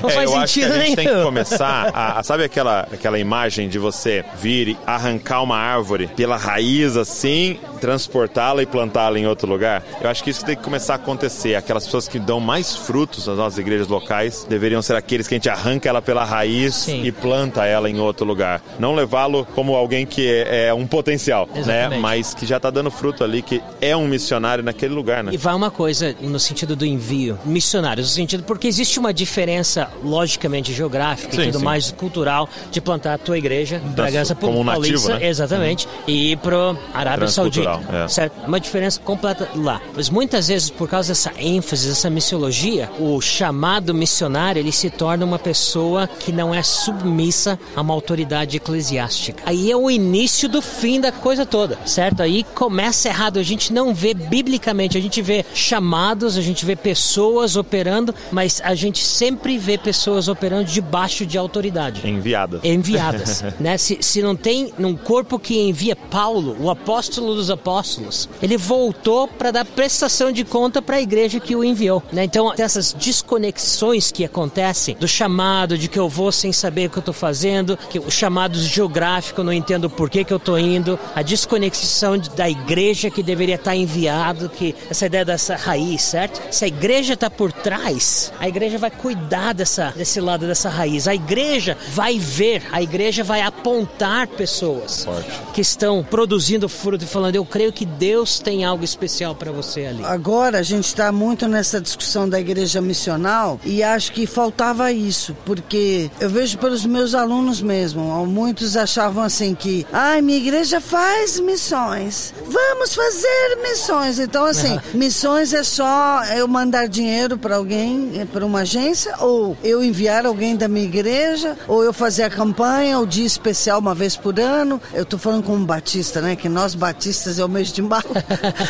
G: não
H: É,
G: faz
H: eu acho que
G: sentido
H: a gente tem
G: nenhum.
H: que começar a, a- sabe aquela, aquela imagem de você vir e arrancar uma árvore pela raiz assim, transportá-la e plantá-la em outro lugar? Eu acho que isso tem que começar a acontecer. Aquelas pessoas que dão mais frutos nas nossas igrejas locais deveriam ser aqueles que a gente arranca ela pela raiz
G: Sim.
H: e planta ela em outro lugar. Não levá-lo como alguém que é, é um potencial, né?
G: Exatamente.
H: Mas que já está dando fruto ali, que é um missionário naquele lugar, né?
G: E vai uma coisa no sentido do envio, missionários, no sentido porque existe uma diferença logicamente geográfica
H: Sim,
G: tudo
H: sim.
G: mais cultural de plantar a tua igreja, Bragança
H: como um nativo,
G: Paulista,
H: né?
G: exatamente, e ir pro Arábia Saudita,
H: é.
G: certo? Uma diferença completa lá. Mas muitas vezes por causa dessa ênfase, dessa missiologia, o chamado missionário ele se torna uma pessoa que não é submissa a uma autoridade eclesiástica. Aí é o início do fim da coisa toda, certo? Aí começa errado. A gente não vê biblicamente, a gente vê chamados, a gente vê pessoas operando, mas a gente sempre vê pessoas operando debaixo de autoridade
H: Enviada.
G: enviadas, né? Se, se não tem num corpo que envia Paulo, o apóstolo dos apóstolos, ele voltou para dar prestação de conta para a igreja que o enviou, né? Então, essas desconexões que acontecem do chamado de que eu vou sem saber o que eu estou fazendo, que o chamado geográfico não entendo por que que eu estou indo, a desconexão de- da igreja que deveria estar enviado, que essa ideia dessa raiz, certo? Se a igreja está por trás, a igreja vai cuidar dessa desse lado dessa raiz. A igreja vai ver, a igreja vai apontar pessoas que estão produzindo fruto e falando: Eu creio que Deus tem algo especial para você ali.
F: Agora a gente está muito nessa discussão da igreja missional e acho que faltava isso, porque eu vejo pelos meus alunos mesmo, muitos achavam assim que, ai, minha igreja faz missões, vamos fazer missões. Então, assim, missões é só eu mandar dinheiro para alguém, para uma agência, ou eu enviar alguém da minha igreja, ou eu fazer a campanha, o dia especial uma vez por ano. Eu tô falando como batista, né? Que nós batistas é o mês de março.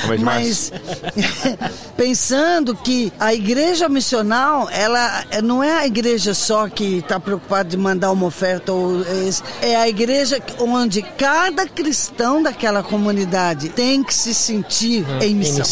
H: O mês de
F: Mas pensando que a igreja missional, ela não é a igreja só que está preocupada de mandar uma oferta, ou esse, é a igreja onde cada cristão daquela comunidade tem que se sentir em missão.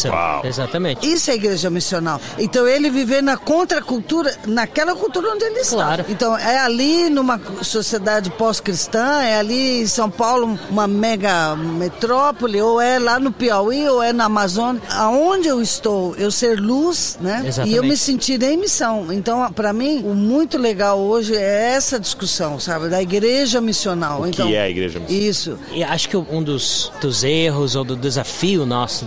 G: Exatamente.
F: Isso é igreja missional. Então ele viver na contracultura, naquela cultura onde ele está.
G: Claro.
F: Então é ali numa sociedade pós-cristã, é ali em São Paulo, uma mega metrópole, ou é lá no Piauí, ou é na Amazônia. Aonde eu estou, eu ser luz, né?
G: Exatamente.
F: E eu me sentir em missão. Então, para mim, o muito legal hoje é essa discussão, sabe? Da igreja missional.
H: O
F: então,
H: que é a igreja missional?
F: Isso.
G: E acho que um dos, dos erros ou do desafio nosso,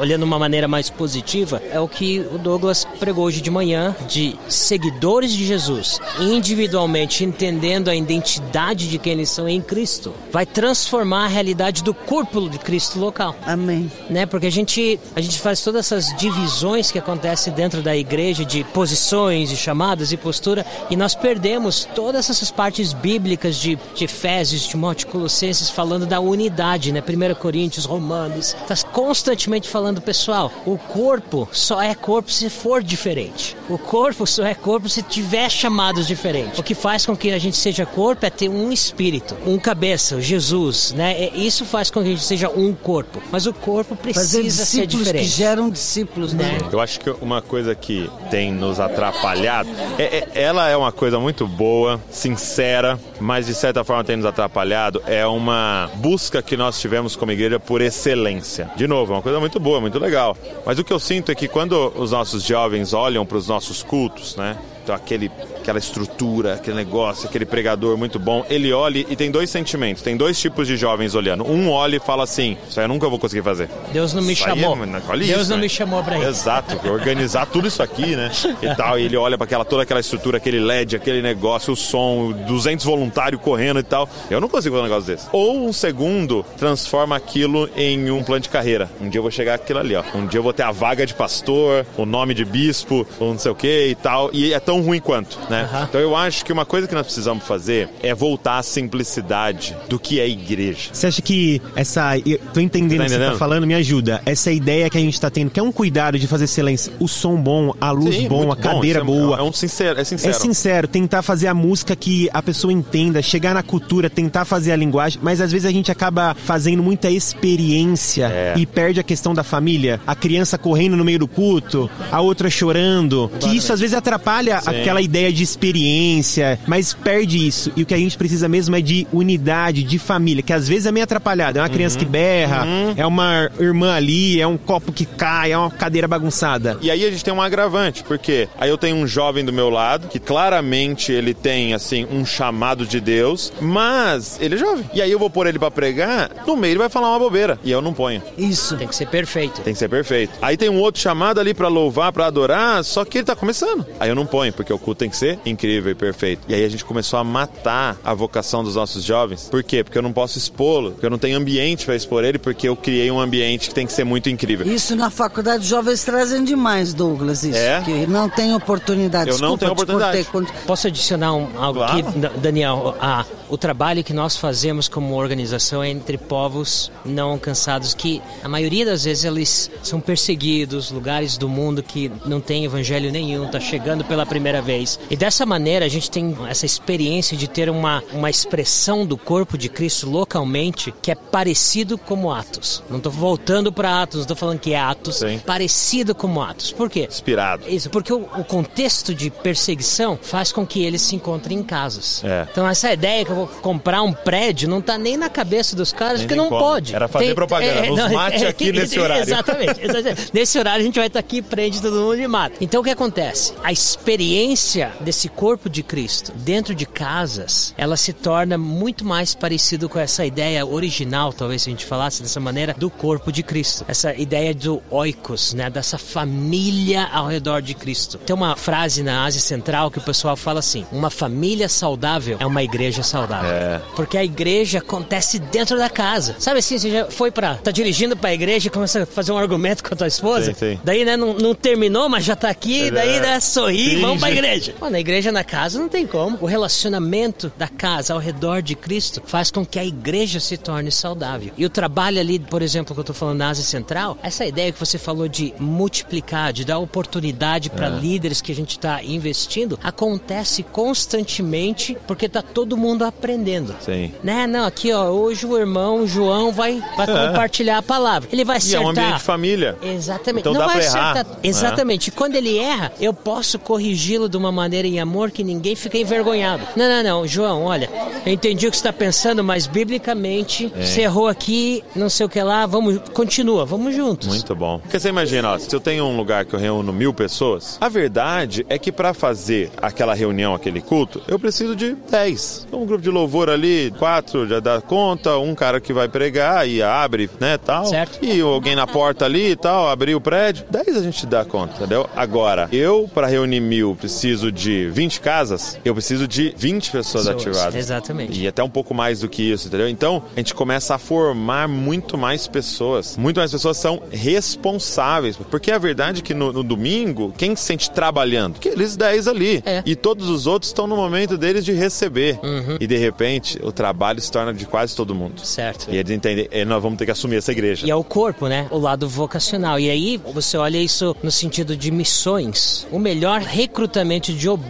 G: olhando de uma maneira mais positiva, é o que o Douglas pregou hoje de manhã, de seguidores de Jesus, individualmente entendendo a identidade de quem eles são em Cristo, vai transformar a realidade do corpo de Cristo local.
F: Amém.
G: né? Porque a gente, a gente faz todas essas divisões que acontecem dentro da igreja de posições e chamadas e postura e nós perdemos todas essas partes bíblicas de, de Efésios, Timóteo, Colossenses falando da unidade, né? 1 Coríntios, Romanos, está constantemente falando, pessoal, o corpo só é corpo se for diferente. O corpo só é corpo se tiver chamados diferentes. O que faz com que a gente seja corpo é ter um espírito, um cabeça, Jesus, né? É- Isso faz com que a gente seja um corpo. Mas o corpo
F: Fazer
G: precisa ser
F: discípulos que
G: diferente.
F: geram discípulos, né?
H: Eu acho que uma coisa que tem nos atrapalhado, é, é- ela é uma coisa muito boa, sincera, mas de certa forma tem nos atrapalhado, é uma busca que nós tivemos como igreja por excelência. De novo, é uma coisa muito boa, muito legal. Mas o que eu sinto é que quando os nossos jovens olham para os nossos cultos, né? Então, aquele, aquela estrutura, aquele negócio, aquele pregador muito bom, ele olha e tem dois sentimentos, tem dois tipos de jovens olhando. Um olha e fala assim: Isso aí eu nunca vou conseguir fazer.
G: Deus não me
H: Isso
G: chamou. Deus
H: isso,
G: não
H: né?
G: me chamou pra isso.
H: Exato, organizar tudo isso aqui, né? E tal, e ele olha para aquela toda aquela estrutura, aquele LED, aquele negócio, o som, 200 voluntários correndo e tal. Eu não consigo fazer um negócio desse. Ou um segundo transforma aquilo em um plano de carreira. Um dia eu vou chegar aquilo ali, ó. Um dia eu vou ter a vaga de pastor, o nome de bispo, ou não sei o que e tal. E é tão ruim quanto, né? Então eu acho que uma coisa que nós precisamos fazer é voltar à simplicidade do que é igreja.
E: Você acha que essa. eu Tô entendendo
H: Tá
E: o que você tá falando, me ajuda. Essa ideia que a gente tá tendo, que é um cuidado de fazer excelência, o som bom, a luz
H: Sim,
E: bom, a cadeira
H: Isso é-
E: boa.
H: É um sincero, é sincero.
E: É sincero, tentar fazer a música que a pessoa entenda, chegar na cultura, tentar fazer a linguagem, mas às vezes a gente acaba fazendo muita experiência
H: É.
E: e perde a questão da família. A criança correndo no meio do culto, a outra chorando. Que isso às vezes atrapalha
H: Sim.
E: aquela ideia de experiência, mas perde isso. E o que a gente precisa mesmo é de unidade, de família, que às vezes é meio atrapalhado. É uma criança
H: Uhum.
E: que berra, é uma irmã ali, é um copo que cai, é uma cadeira bagunçada.
H: E aí a gente tem um agravante, porque aí eu tenho um jovem do meu lado, que claramente ele tem, assim, um chamado de Deus, mas ele é jovem. E aí eu vou pôr ele pra pregar, no meio ele vai falar uma bobeira, e eu não ponho.
F: Isso.
G: Tem que ser perfeito.
H: Tem que ser perfeito. Aí tem um outro chamado ali pra louvar, pra adorar, só que ele tá começando. Aí eu não ponho, porque o culto tem que ser incrível e perfeito. E aí a gente começou a matar a vocação dos nossos jovens. Por quê? Porque eu não posso expô-lo, porque eu não tenho ambiente pra expor ele, porque eu criei um ambiente que tem que ser muito incrível.
F: Isso na faculdade os jovens trazem demais, Douglas, isso.
H: É?
F: Que não tem oportunidade.
H: Eu não
F: Desculpa,
H: tenho
F: te
H: oportunidade.
F: cortei.
G: Posso adicionar um, algo
H: Claro.
G: aqui, Da- Daniel? Ah, o trabalho que nós fazemos como organização é entre povos não alcançados, que a maioria das vezes eles são perseguidos, lugares do mundo que não tem evangelho nenhum, tá chegando pela primeira vez. E dessa maneira a gente tem essa experiência de ter uma, uma expressão do corpo de Cristo localmente que é parecido como Atos. Não estou voltando para Atos, não estou falando que é Atos,
H: Sim.
G: parecido como Atos. Por quê?
H: Inspirado.
G: Isso, porque o, o contexto de perseguição faz com que eles se encontrem em casas.
H: É.
G: Então essa ideia que eu vou comprar um prédio, não tá nem na cabeça dos caras,
H: Nem
G: porque
H: tem
G: não
H: como.
G: pode.
H: Era fazer propaganda. Nos mate aqui nesse horário.
G: Exatamente, exatamente. Nesse horário a gente vai estar aqui, prende todo mundo e mata. Então o que acontece? A experiência desse corpo de Cristo dentro de casas, ela se torna muito mais parecido com essa ideia original, talvez se a gente falasse dessa maneira, do corpo de Cristo. Essa ideia do oikos, né? Dessa família ao redor de Cristo. Tem uma frase na Ásia Central que o pessoal fala assim: uma família saudável é uma igreja saudável.
H: É.
G: Porque a igreja acontece dentro da casa. Sabe assim, você já foi pra. tá dirigindo pra igreja e começa a fazer um argumento com a tua esposa?
H: Sim, sim.
G: Daí, né, não, não terminou, mas já tá aqui,
H: É.
G: daí, né, sorri,
H: Finge.
G: vamos pra igreja. Na igreja, na casa, não tem como. O relacionamento da casa ao redor de Cristo faz com que a igreja se torne saudável. E o trabalho ali, por exemplo, que eu tô falando na Ásia Central, essa ideia que você falou de multiplicar, de dar oportunidade para líderes que a gente tá investindo, acontece constantemente porque tá todo mundo aprendendo.
H: Sim.
G: Né? Não, aqui ó, hoje o irmão João vai, vai compartilhar a palavra. Ele vai
H: É. E é
G: acertar.
H: um ambiente de família.
G: Exatamente.
H: Então
G: não
H: dá
G: vai
H: pra errar.
G: acertar. Exatamente. Quando ele erra, eu posso corrigi-lo de uma maneira em amor que ninguém fica envergonhado. Não, não, não, João, olha, eu entendi o que você está pensando, mas biblicamente
H: É.
G: você errou aqui, não sei o que lá, vamos, continua, vamos juntos.
H: Muito bom. Porque você imagina, ó, se eu tenho um lugar que eu reúno mil pessoas, a verdade é que para fazer aquela reunião, aquele culto, eu preciso de dez. Então, um grupo de louvor ali, quatro já dá conta, um cara que vai pregar e abre, né, tal.
G: Certo.
H: E alguém na porta ali e tal, abrir o prédio. Dez a gente dá conta, entendeu? Agora, eu, para reunir mil, preciso de 20 casas, eu preciso de 20 pessoas,
G: Pessoas,
H: ativadas.
G: exatamente.
H: E até um pouco mais do que isso, entendeu? Então, a gente começa a formar muito mais pessoas. Muito mais pessoas são responsáveis. Porque a verdade é que no, no domingo, quem se sente trabalhando? Aqueles 10 ali.
G: É.
H: E todos os outros estão no momento deles de receber. E de repente, o trabalho se torna de quase todo mundo.
G: Certo.
H: E eles entendem, "É, nós vamos ter que assumir essa igreja.
G: E é o corpo, né? O lado vocacional. E aí você olha isso no sentido de missões. O melhor recrutamento de obreiros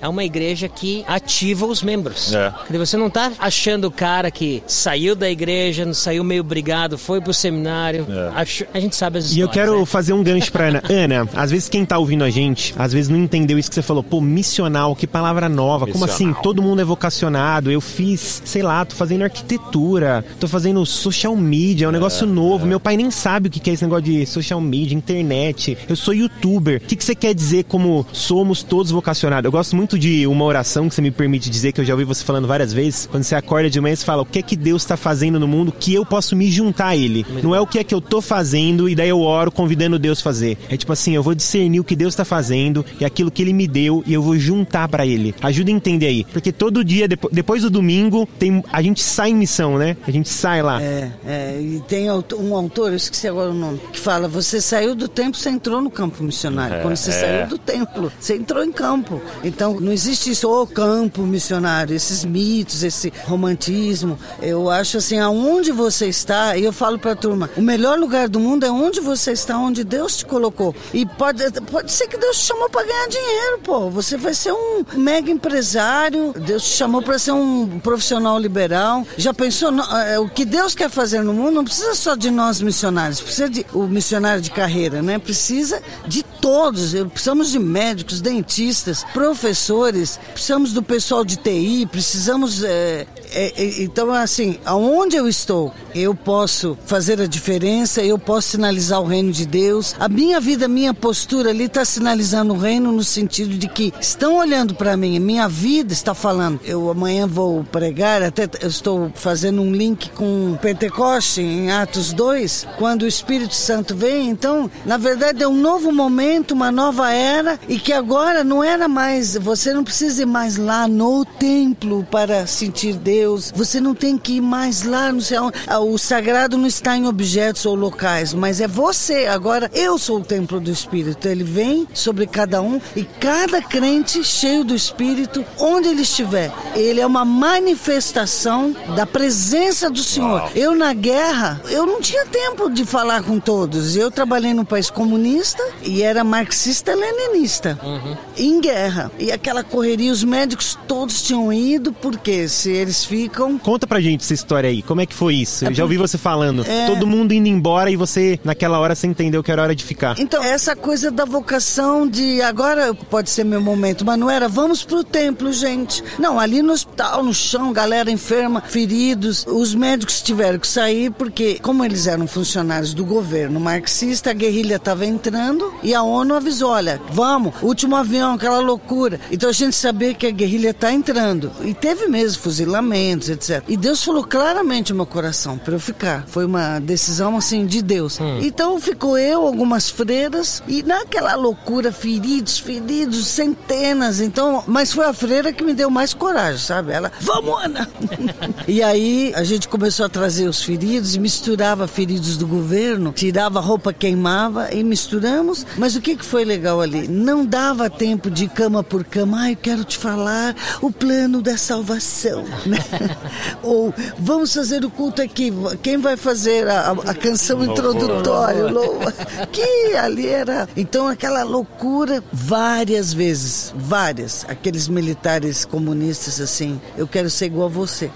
G: é uma igreja que ativa os membros.
H: É.
G: Você não tá achando o cara que saiu da igreja, não saiu meio brigado, foi pro seminário.
H: É.
G: A gente sabe as
E: E
G: histórias.
E: eu quero
G: né?
E: fazer um gancho pra Ana. Ana, às vezes quem tá ouvindo a gente, às vezes não entendeu isso que você falou. Pô, missional, que palavra nova. Como assim?
H: Missional.
E: Todo mundo é vocacionado. Eu fiz, sei lá, tô fazendo arquitetura, tô fazendo social media, é um negócio novo. Meu pai nem sabe o que que é esse negócio de social media, internet. Eu sou youtuber. O que, que você quer dizer como somos todos vocacionados? Eu gosto muito de uma oração que você me permite dizer, que eu já ouvi você falando várias vezes. Quando você acorda de manhã, você fala: o que é que Deus tá fazendo no mundo que eu posso me juntar a Ele? Não é o que é que eu tô fazendo e daí eu oro convidando Deus a fazer. É tipo assim, eu vou discernir o que Deus tá fazendo e aquilo que Ele me deu e eu vou juntar pra Ele. Ajuda a entender aí. Porque todo dia, depo- depois do domingo, tem, a gente sai em missão, né? A gente sai lá.
F: É, é, e tem um autor, eu esqueci agora o nome, que fala: você saiu do templo, você entrou no campo missionário. Quando você saiu do templo, você entrou em campo. Então não existe isso, o campo missionário, esses mitos, esse romantismo. Eu acho assim, aonde você está, e eu falo pra turma: o melhor lugar do mundo é onde você está, onde Deus te colocou. E pode, pode ser que Deus te chamou pra ganhar dinheiro, pô. Você vai ser um mega empresário, Deus te chamou pra ser um profissional liberal. Já pensou no- é, o que Deus quer fazer no mundo? Não precisa só de nós missionários, precisa de o missionário de carreira, né? Precisa de todos. Precisamos de médicos, dentistas, professores, precisamos do pessoal de TI, precisamos. é, é, é, então, assim, aonde eu estou, eu posso fazer a diferença, eu posso sinalizar o reino de Deus. A minha vida, a minha postura ali está sinalizando o reino no sentido de que estão olhando para mim, minha vida está falando. Eu amanhã vou pregar, até estou fazendo um link com Pentecoste em Atos 2, quando o Espírito Santo vem. Então, na verdade, é um novo momento, uma nova era, e que agora não era mais, você não precisa ir mais lá no templo para sentir Deus, você não tem que ir mais lá, não sei aonde. Ah, O sagrado não está em objetos ou locais, mas é você. Agora, eu sou o templo do Espírito. Ele vem sobre cada um e cada crente cheio do Espírito, onde ele estiver, ele é uma manifestação da presença do Senhor. Eu, na guerra, eu não tinha tempo de falar com todos. Eu trabalhei num país comunista e era marxista-leninista, em guerra. E aquela correria, os médicos todos tinham ido, porque se eles ficam
E: Conta pra gente essa história aí. Como é que foi isso? Eu
F: É
E: já ouvi você falando.
F: É.
E: Todo mundo indo embora e você, naquela hora, você entendeu que era hora de ficar.
F: Então, essa coisa da vocação de agora pode ser meu momento, mas não era vamos pro templo, gente. Não, ali nós tal, no chão, galera enferma, feridos. Os médicos tiveram que sair porque, como eles eram funcionários do governo marxista, a guerrilha estava entrando e a ONU avisou: olha, vamos, último avião, aquela loucura. Então a gente sabia que a guerrilha está entrando. E teve mesmo fuzilamentos, etc. E Deus falou claramente no meu coração para eu ficar. Foi uma decisão assim de Deus. Então ficou eu, algumas freiras, e naquela loucura, feridos, feridos, centenas. Então, mas foi a freira que me deu mais coragem, sabe? Ela, vamos, Ana! e aí a gente começou a trazer os feridos e misturava feridos do governo, tirava a roupa, queimava e misturamos. Mas o que, que foi legal ali? Não dava tempo de cama por cama. Ai, eu quero te falar o plano da salvação. né? Ou vamos fazer o culto aqui. Quem vai fazer a, a canção introdutória? Louva. Que ali era. Então aquela loucura várias vezes, várias. Aqueles militares comunistas assim, eu quero ser igual a você.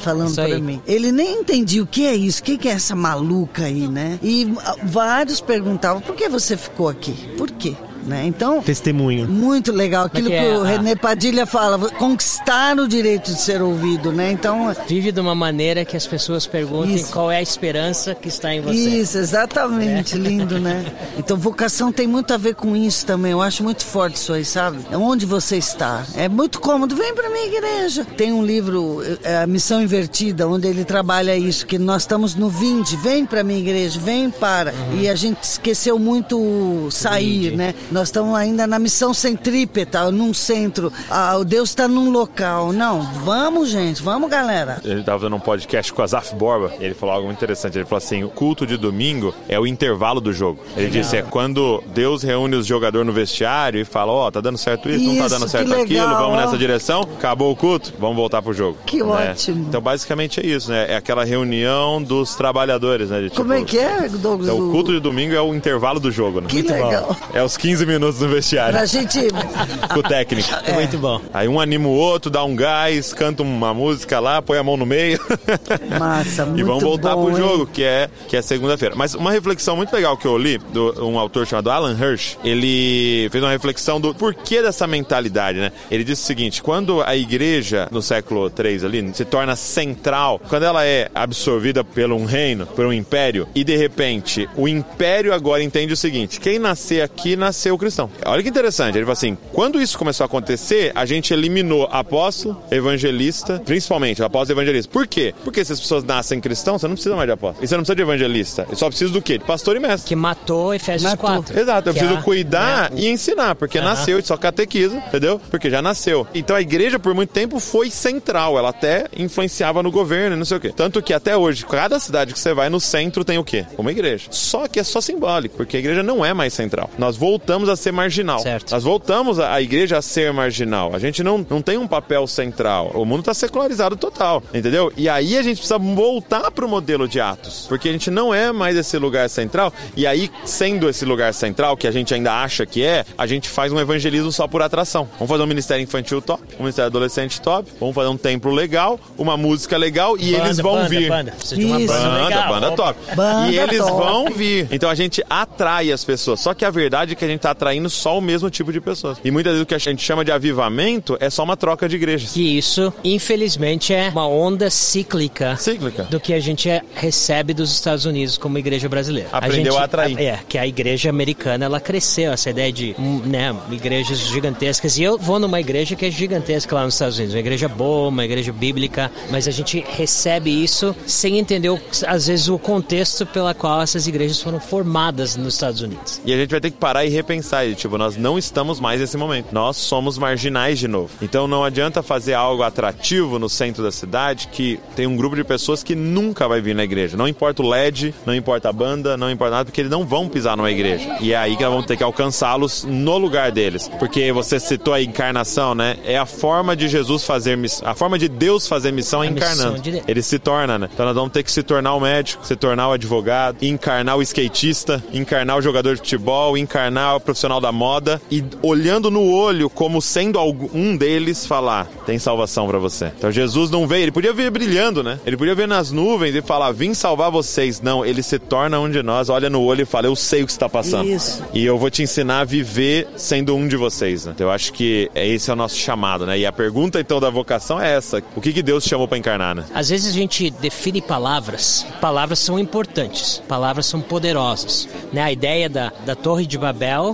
F: Falando
G: Isso aí.
F: para mim. Ele nem entendia o que é isso, o que que é essa maluca aí, né? E ah, vários perguntavam, por que você ficou aqui? Por quê? Né? Então,
E: Testemunho.
F: muito legal. Aquilo
G: Como é
F: que,
G: é?
F: o
G: Ah.
F: René Padilha fala, conquistar o direito de ser ouvido, né? Então,
G: Vive de uma maneira que as pessoas perguntem
F: Isso.
G: qual é a esperança que está em você.
F: Isso, exatamente, lindo, né? Então, vocação tem muito a ver com isso também. Eu acho muito forte isso aí, sabe? Onde você está. É muito cômodo. Vem pra minha igreja. Tem um livro, é, A Missão Invertida, onde ele trabalha isso, que nós estamos no 20. Vem pra minha igreja, vem para. E a gente esqueceu muito sair, né? Nós estamos ainda na missão centrípeta, num centro. Ah, o Deus está num local. Não, vamos, gente, vamos, galera.
H: Ele estava fazendo um podcast com a Zaf Borba ele falou algo muito interessante. Ele falou assim: o culto de domingo é o intervalo do jogo. Ele disse: é quando Deus reúne os jogadores no vestiário e fala: Ó, tá dando certo isso, não tá
F: Isso,
H: dando certo
F: legal,
H: aquilo, vamos nessa direção, acabou o culto, vamos voltar pro jogo.
F: Que
H: Né?
F: ótimo.
H: Então, basicamente é isso, né? É aquela reunião dos trabalhadores, né? de,
F: Como é
H: tipo,
F: que é, Douglas?
H: Então, o culto de domingo é o intervalo do jogo, né?
F: Que legal.
H: É os 15 minutos no vestiário
F: Pra gente.
H: com o técnico.
F: É.
G: Muito bom.
H: Aí um anima o outro, dá um gás, canta uma música lá, põe a mão no meio.
F: Massa, muito
H: E vamos voltar
F: bom,
H: pro
F: hein?
H: jogo, que é, que é segunda-feira. Mas uma reflexão muito legal que eu li, do um autor chamado Alan Hirsch, ele fez uma reflexão do porquê dessa mentalidade, né? Ele disse o seguinte, quando a igreja, no século 3 ali, se torna central, quando ela é absorvida por um reino, por um império, e de repente o império agora entende o seguinte, quem nascer aqui, nasceu cristão. Olha que interessante, ele fala assim, quando isso começou a acontecer, a gente eliminou apóstolo, evangelista, principalmente apóstolo e evangelista. Por quê? Porque se as pessoas nascem cristãos, você não precisa mais de apóstolo. E você não precisa de evangelista. Você só precisa do quê? De pastor e mestre.
G: Que matou Efésios
F: Matou.
G: 4.
H: Exato, eu
G: Que
H: preciso
G: é-
H: cuidar
G: é,
H: e ensinar, porque
G: Aham.
H: nasceu, só catequiza, entendeu? Porque já nasceu. Então a igreja, por muito tempo, foi central, ela até influenciava no governo e não sei o quê. Tanto que até hoje, cada cidade que você vai no centro tem o quê? Uma igreja. Só que é só simbólico, porque a igreja não é mais central. Nós voltamos a ser marginal.
G: Certo.
H: Nós voltamos a, a igreja a ser marginal. A gente não, não tem um papel central. O mundo está secularizado total, entendeu? E aí a gente precisa voltar pro modelo de Atos, porque a gente não é mais esse lugar central. E aí, sendo esse lugar central, que a gente ainda acha que é, a gente faz um evangelismo só por atração. Vamos fazer um ministério infantil top, um ministério adolescente top, vamos fazer um templo legal, uma música legal e
G: Banda,
H: eles vão
G: banda,
H: vir.
G: Banda. Precisa de uma
F: Isso.
G: banda
H: Banda,
G: legal.
H: banda top.
F: Banda
H: e eles
F: top.
H: vão vir. Então a gente atrai as pessoas. Só que a verdade é que a gente tá atraindo só o mesmo tipo de pessoas. E muitas vezes o que a gente chama de avivamento é só uma troca de igrejas.
G: Que isso, infelizmente, é uma onda cíclica
H: Cíclica.
G: do que a gente recebe dos Estados Unidos como igreja brasileira.
H: Aprendeu
G: gente,
H: a atrair.
G: É, que a igreja americana, ela cresceu, essa ideia de, hum, né, igrejas gigantescas. E eu vou numa igreja que é gigantesca lá nos Estados Unidos, uma igreja boa, uma igreja bíblica, mas a gente recebe isso sem entender, às vezes, o contexto pela qual essas igrejas foram formadas nos Estados Unidos.
H: E a gente vai ter que parar e repensar. E, tipo, nós não estamos mais nesse momento. Nós somos marginais de novo. Então não adianta fazer algo atrativo no centro da cidade que tem um grupo de pessoas que nunca vai vir na igreja. Não importa o LED, não importa a banda, não importa nada, porque eles não vão pisar numa igreja. E é aí que nós vamos ter que alcançá-los no lugar deles. Porque você citou a encarnação, né? É a forma de Jesus fazer missão. A forma de Deus fazer missão é encarnando. Ele se torna, né? Então nós vamos ter que se tornar o médico, se tornar o advogado, encarnar o skatista, encarnar o jogador de futebol, encarnar profissional da moda e olhando no olho como sendo algum deles falar: tem salvação para você. Então Jesus não veio, ele podia vir brilhando, né? Ele podia vir nas nuvens e falar: vim salvar vocês. Não, ele se torna um de nós, olha no olho e fala: eu sei o que está passando.
F: Isso.
H: E eu vou te ensinar a viver sendo um de vocês. Né? Então eu acho que é esse é o nosso chamado, né? E a pergunta então da vocação é essa: o que, que Deus te chamou para encarnar, né?
G: Às vezes a gente define palavras, palavras são importantes, palavras são poderosas. Né? A ideia da, da Torre de Babel,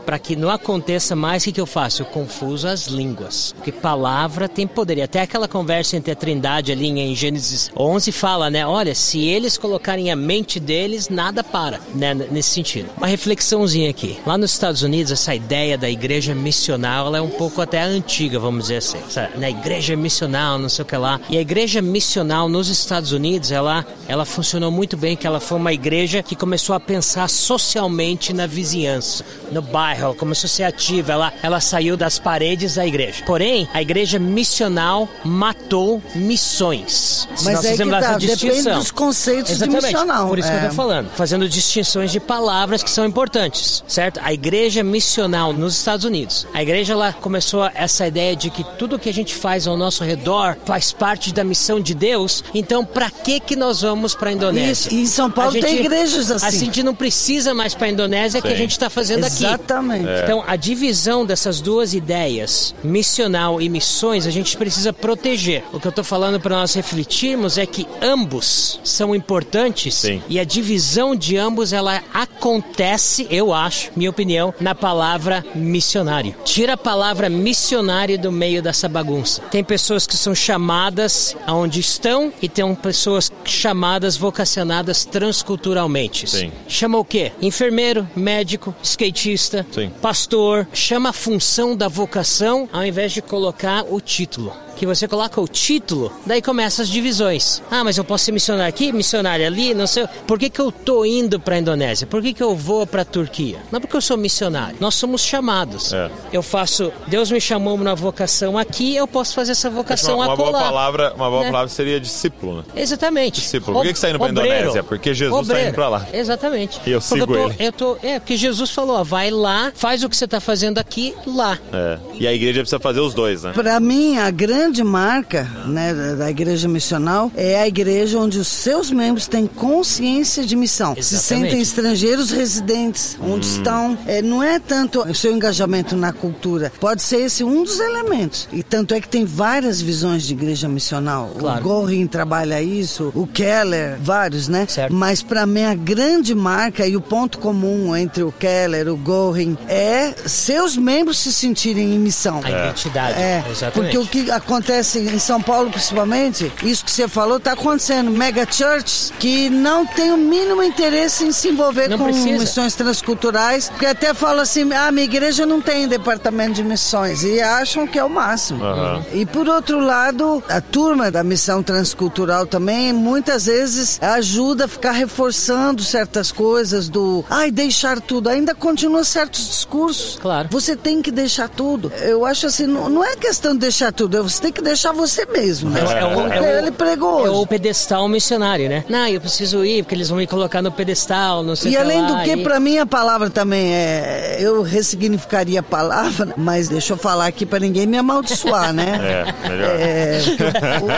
G: para que não aconteça mais, o que, que eu faço? Eu confuso as línguas. Porque palavra tem poder. E até aquela conversa entre a Trindade ali em Gênesis 11 fala, né? Olha, se eles colocarem a mente deles, nada para, né? Nesse sentido. Uma reflexãozinha aqui. Lá nos Estados Unidos, essa ideia da igreja missional, ela é um pouco até antiga, vamos dizer assim. Essa, né? Igreja missional, não sei o que lá. E a igreja missional nos Estados Unidos, ela, ela funcionou muito bem, que ela foi uma igreja que começou a pensar socialmente na vizinhança, no bairro, ela começou a ser ativa, ela, ela saiu das paredes da igreja. Porém, a igreja missional matou missões. Se
F: Mas
G: nós
F: é que tá, depende dos conceitos
G: Exatamente,
F: de missional.
G: Por isso que eu
F: é.
G: tô falando, fazendo distinções de palavras que são importantes, certo? A igreja missional nos Estados Unidos, a igreja lá começou essa ideia de que tudo que a gente faz ao nosso redor faz parte da missão de Deus. Então, para que que nós vamos para a Indonésia?
F: Isso, e em São Paulo
G: A gente-
F: tem igrejas assim.
G: A gente não precisa mais para a Indonésia que a
H: Sim.
G: gente está fazendo aqui.
F: Exatamente.
G: Então, a divisão dessas duas ideias, missional e missões, a gente precisa proteger. O que eu estou falando para nós refletirmos é que ambos são importantes
H: Sim.
G: e a divisão de ambos ela acontece, eu acho, minha opinião, na palavra missionário. Tira a palavra missionário do meio dessa bagunça. Tem pessoas que são chamadas aonde estão e tem pessoas chamadas vocacionadas transculturalmente.
H: Sim.
G: Chama o quê? Enfermeiro, médico, skatista,
H: Sim.
G: pastor. Chama a função da vocação ao invés de colocar o título. Que você coloca o título, daí começam as divisões. Ah, mas eu posso ser missionário aqui, missionário ali, não sei. Por que, que eu tô indo para a Indonésia? Por que, que eu vou para a Turquia? Não porque eu sou missionário. Nós somos chamados.
H: É.
G: Eu faço. Deus me chamou na vocação aqui, eu posso fazer essa vocação
H: uma, uma boa
G: acolá.
H: palavra, uma boa
G: Né?
H: palavra seria discípulo, né?
G: Exatamente.
H: Discípulo. Por que que você tá indo pra
G: Obreiro.
H: Indonésia? Porque Jesus tá
G: Obreiro.
H: indo pra lá.
G: Exatamente.
H: E eu
G: Porque
H: sigo
G: tô-
H: ele.
G: Eu tô, é, porque Jesus falou, ó, vai lá, faz o que você tá fazendo aqui, lá.
H: É. E a igreja precisa fazer os dois, né?
F: Para mim, a grande marca né, da- da igreja missional é a igreja onde os seus membros têm consciência de missão. Se
G: Exatamente.
F: sentem estrangeiros residentes, onde estão. é, não é tanto o seu engajamento na cultura, pode ser esse um dos elementos. E tanto é que tem várias visões de igreja missional.
G: Claro.
F: O Gorin trabalha isso, o Keller, vários, né?
G: Certo.
F: Mas para mim, a grande marca e o ponto comum entre o Keller, o Gorin, é seus membros se sentirem em missão.
G: A identidade.
F: É,
G: Exatamente.
F: porque o que acontece em São Paulo, principalmente, isso que você falou, está acontecendo. Mega churches que não tem o mínimo interesse em se envolver
G: Não
F: com
G: precisa.
F: missões transculturais, porque até falam assim: ah, minha igreja não tem departamento de missões, e acham que é o máximo.
H: Aham.
F: E por outro lado, a turma da missão transcultural também muitas vezes ajuda a ficar reforçando certas coisas do ai, deixar tudo. Ainda continua certos discursos.
G: Claro.
F: Você tem que deixar tudo. Eu acho assim, não, não é questão de deixar tudo, é você tem que deixar você mesmo. Né?
G: É, o- é o- é o-
F: ele pregou
G: É o pedestal missionário, né? Não, eu preciso ir, porque eles vão me colocar no pedestal, não sei
F: E
G: o que
F: além
G: lá,
F: do que,
G: e-
F: pra mim a palavra também é. Eu ressignificaria a palavra, mas deixa eu falar aqui pra ninguém me amaldiçoar, né?
H: É, melhor.
F: É,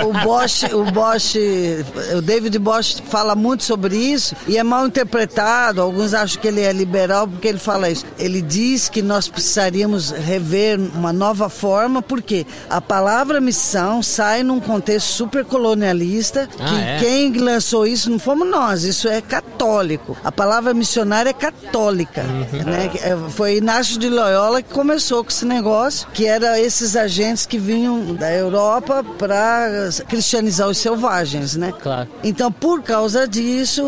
F: o, o Bosch, o Bosch, o David Bosch fala muito sobre isso e é mal interpretado. Alguns acham que ele é liberal porque ele fala isso. Ele diz que nós precisaríamos rever uma nova forma, porque a palavra missão sai num contexto super colonialista,
G: Ah,
F: que
G: é?
F: quem lançou isso não fomos nós, isso é católico. A palavra missionária é católica.
G: Uhum.
F: Né? É, Foi Inácio de Loyola que começou com esse negócio, que era esses agentes que vinham da Europa para cristianizar os selvagens, né?
G: Claro.
F: Então, por causa disso,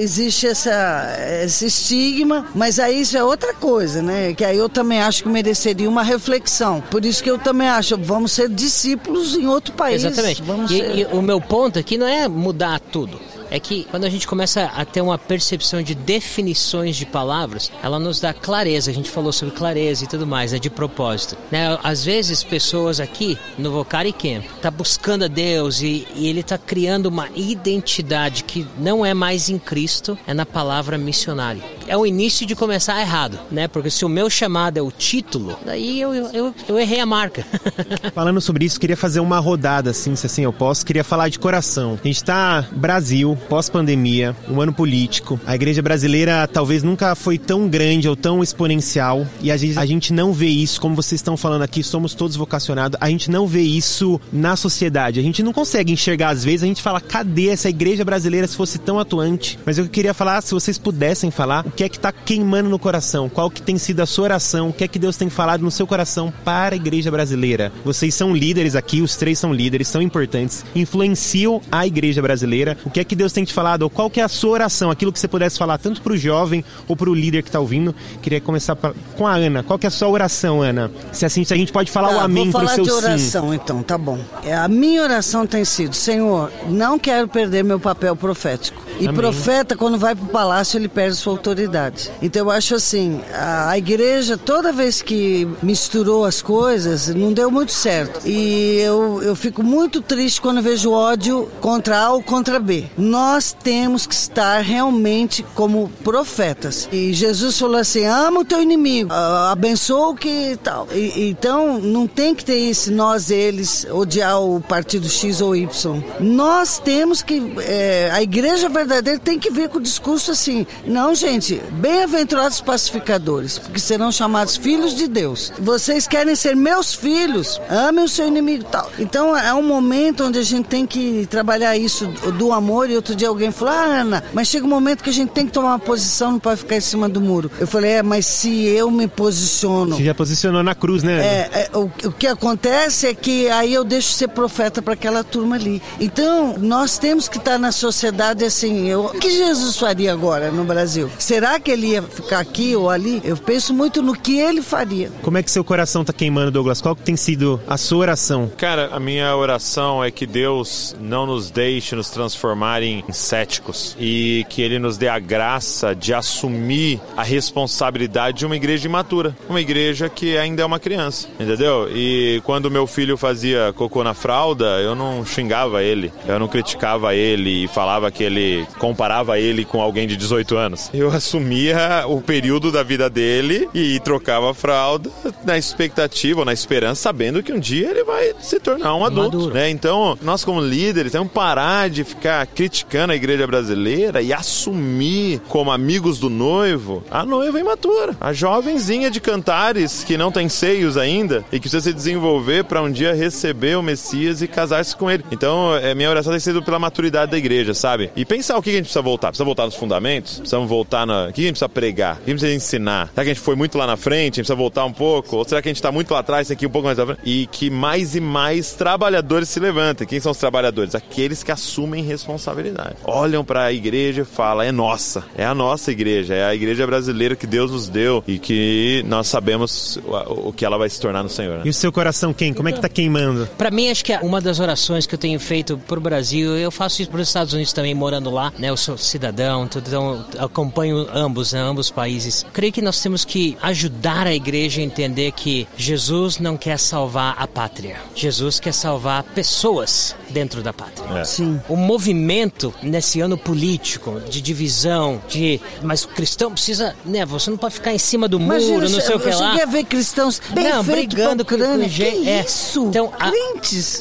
F: existe essa, esse estigma, mas aí isso é outra coisa, né? Que aí eu também acho que mereceria uma reflexão. Por isso que eu também acho, vamos ser discípulos em outro país.
G: Exatamente.
F: Vamos
G: E, e o meu ponto aqui não é mudar tudo. É que quando a gente começa a ter uma percepção de definições de palavras, ela nos dá clareza. A gente falou sobre clareza e tudo mais, né, de propósito. Né? Às vezes pessoas aqui no Vocari Camp tá buscando a Deus e, e ele tá criando uma identidade que não é mais em Cristo, é na palavra missionário. É o início de começar errado, né? Porque se o meu chamado é o título, daí eu, eu, eu errei a marca.
E: Falando sobre isso, queria fazer uma rodada, assim, se assim eu posso. Queria falar de coração. A gente tá Brasil, pós-pandemia, um ano político. A igreja brasileira talvez nunca foi tão grande ou tão exponencial. E a gente, a gente não vê isso, como vocês estão falando aqui, somos todos vocacionados. A gente não vê isso na sociedade. A gente não consegue enxergar, às vezes, a gente fala, cadê essa igreja brasileira se fosse tão atuante? Mas eu queria falar, se vocês pudessem falar, o que é que tá queimando no coração? Qual que tem sido a sua oração? O que é que Deus tem falado no seu coração para a igreja brasileira? Vocês são líderes aqui, os três são líderes, são importantes, influenciam a igreja brasileira. O que é que Deus tem te falado? Ou qual que é a sua oração? Aquilo que você pudesse falar tanto para o jovem ou para o líder que está ouvindo. Queria começar pra, com a Ana. Qual que é a sua oração, Ana? Se assim, se a gente pode falar
F: Tá,
E: o amém
F: vou
E: pro
F: falar
E: seu
F: de
E: sim.
F: oração, então, tá bom. É, A minha oração tem sido, Senhor, não quero perder meu papel profético. E
E: Amém.
F: profeta, quando vai pro palácio, ele perde sua autoridade. Então eu acho assim, a, a igreja, toda vez que misturou as coisas, não deu muito certo. E eu, eu fico muito triste quando vejo ódio contra A ou contra B. Nós temos que estar realmente como profetas. E Jesus falou assim: ama o teu inimigo, abençoa o que tal. E- então não tem que ter esse nós, eles, odiar o partido X ou Y. Nós temos que. é, a igreja verdadeira tem que vir com o discurso assim: não, gente, bem-aventurados pacificadores, porque serão chamados filhos de Deus. Vocês querem ser meus filhos, amem o seu inimigo tal. Então é um momento onde a gente tem que trabalhar isso do amor. E outro dia alguém falou: ah, Ana, mas chega um momento que a gente tem que tomar uma posição, não pode ficar em cima do muro. Eu falei: é, mas se eu me posiciono.
E: Você já posicionou na cruz, né?
F: É, é, o, o que acontece é que aí eu deixo ser profeta para aquela turma ali. Então, nós temos que estar na sociedade assim. Eu, o que Jesus faria agora no Brasil? Será que ele ia ficar aqui ou ali? Eu penso muito no que ele faria.
E: Como é que seu coração tá queimando, Douglas? Qual que tem sido a sua oração?
H: Cara, a minha oração é que Deus não nos deixe nos transformar em céticos e que Ele nos dê a graça de assumir a responsabilidade de uma igreja imatura, uma igreja que ainda é uma criança, entendeu? E quando meu filho fazia cocô na fralda, eu não xingava ele, eu não criticava ele e falava que ele comparava ele com alguém de 18 anos. Eu assumia o período da vida dele e trocava a fralda na expectativa, na esperança, sabendo que um dia ele vai se tornar um adulto,
G: Maduro.
H: né? Então, nós como líderes temos que parar de ficar criticando a igreja brasileira e assumir como amigos do noivo a noiva imatura, a jovenzinha de cantares que não tem seios ainda e que precisa se desenvolver para um dia receber o Messias e casar-se com ele. Então, é, minha oração tem sido pela maturidade da igreja, sabe? E pensar o que a gente precisa voltar. Precisa voltar nos fundamentos? Precisamos voltar na... O que a gente precisa pregar? O que a gente precisa ensinar? Será que a gente foi muito lá na frente? A gente precisa voltar um pouco? Ou será que a gente está muito lá atrás, aqui um pouco mais frente? E que mais e mais trabalhadores se levantem. Quem são os trabalhadores? Aqueles que assumem responsabilidade. Olham para a igreja e falam, é nossa. É a nossa igreja. É a igreja brasileira que Deus nos deu e que nós sabemos o, o que ela vai se tornar no Senhor. né?
E: E o seu coração quem? Como é que tá queimando?
G: Para mim, acho que é uma das orações que eu tenho feito pro Brasil, eu faço isso para os Estados Unidos também, morando lá, né? Eu sou cidadão, então acompanho ambos, né, ambos países. Creio que nós temos que ajudar a igreja a entender que Jesus não quer salvar a pátria. Jesus quer salvar pessoas dentro da pátria.
F: Sim.
G: O movimento nesse ano político de divisão, de mas o cristão precisa, né? Você não pode ficar em cima do muro,
F: Imagina,
G: não sei
F: eu,
G: o que
F: eu
G: lá.
F: cheguei a ver cristãos bem
G: Não, brigando com, jeito.
F: Que
G: é.
F: isso?
G: Então, a-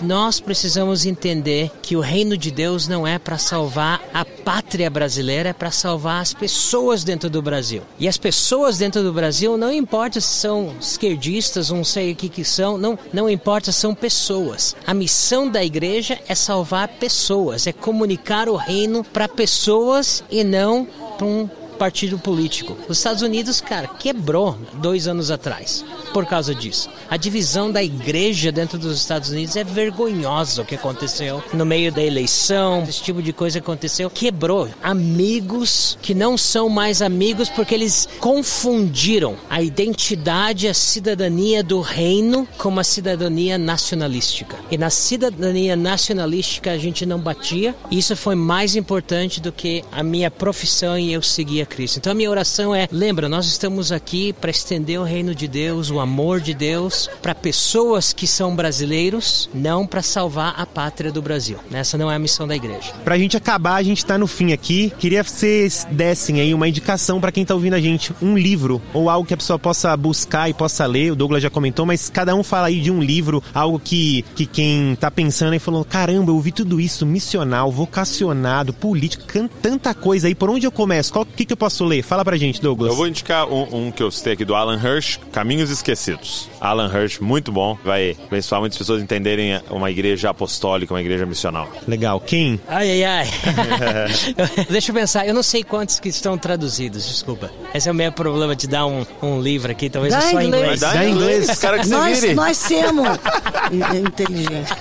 G: nós precisamos entender que o reino de Deus não é para salvar a pátria brasileira, é para salvar as pessoas dentro do Brasil. E as pessoas dentro do Brasil, não importa se são esquerdistas, não sei o que que são, não, não importa, são pessoas. A missão da igreja é salvar pessoas, é comunicar o reino para pessoas e não para um partido político. Os Estados Unidos, cara, quebrou dois anos atrás por causa disso. A divisão da igreja dentro dos Estados Unidos é vergonhosa o que aconteceu no meio da eleição, esse tipo de coisa aconteceu. Quebrou amigos que não são mais amigos porque eles confundiram a identidade, a cidadania do reino com uma cidadania nacionalística. E na cidadania nacionalística a gente não batia. Isso foi mais importante do que a minha profissão e eu seguir a Cristo. Então a minha oração é: lembra, nós estamos aqui para estender o reino de Deus, o amor de Deus para pessoas que são brasileiros, não para salvar a pátria do Brasil. Essa não é a missão da igreja.
E: Pra gente acabar, a gente tá no fim aqui. Queria que vocês dessem aí uma indicação para quem tá ouvindo a gente, um livro ou algo que a pessoa possa buscar e possa ler. O Douglas já comentou, mas cada um fala aí de um livro, algo que, que quem tá pensando e falou: caramba, eu ouvi tudo isso, missional, vocacionado, político, tanta coisa aí. Por onde eu começo? Qual que, que eu posso ler? Fala pra gente, Douglas.
H: Eu vou indicar um, um que eu citei aqui do Alan Hirsch, Caminhos Esquecidos. Alan Hirsch, muito bom. Vai abençoar muitas pessoas entenderem uma igreja apostólica, uma igreja missional.
E: Legal. Quem?
G: Ai, ai, ai. Deixa eu pensar. Eu não sei quantos que estão traduzidos, desculpa. Esse é o meu problema de dar um, um livro aqui, talvez
F: Dá
G: é só em
F: inglês.
G: inglês.
H: Dá em inglês, cara que você
F: Nós,
H: vire.
F: nós temos inteligente.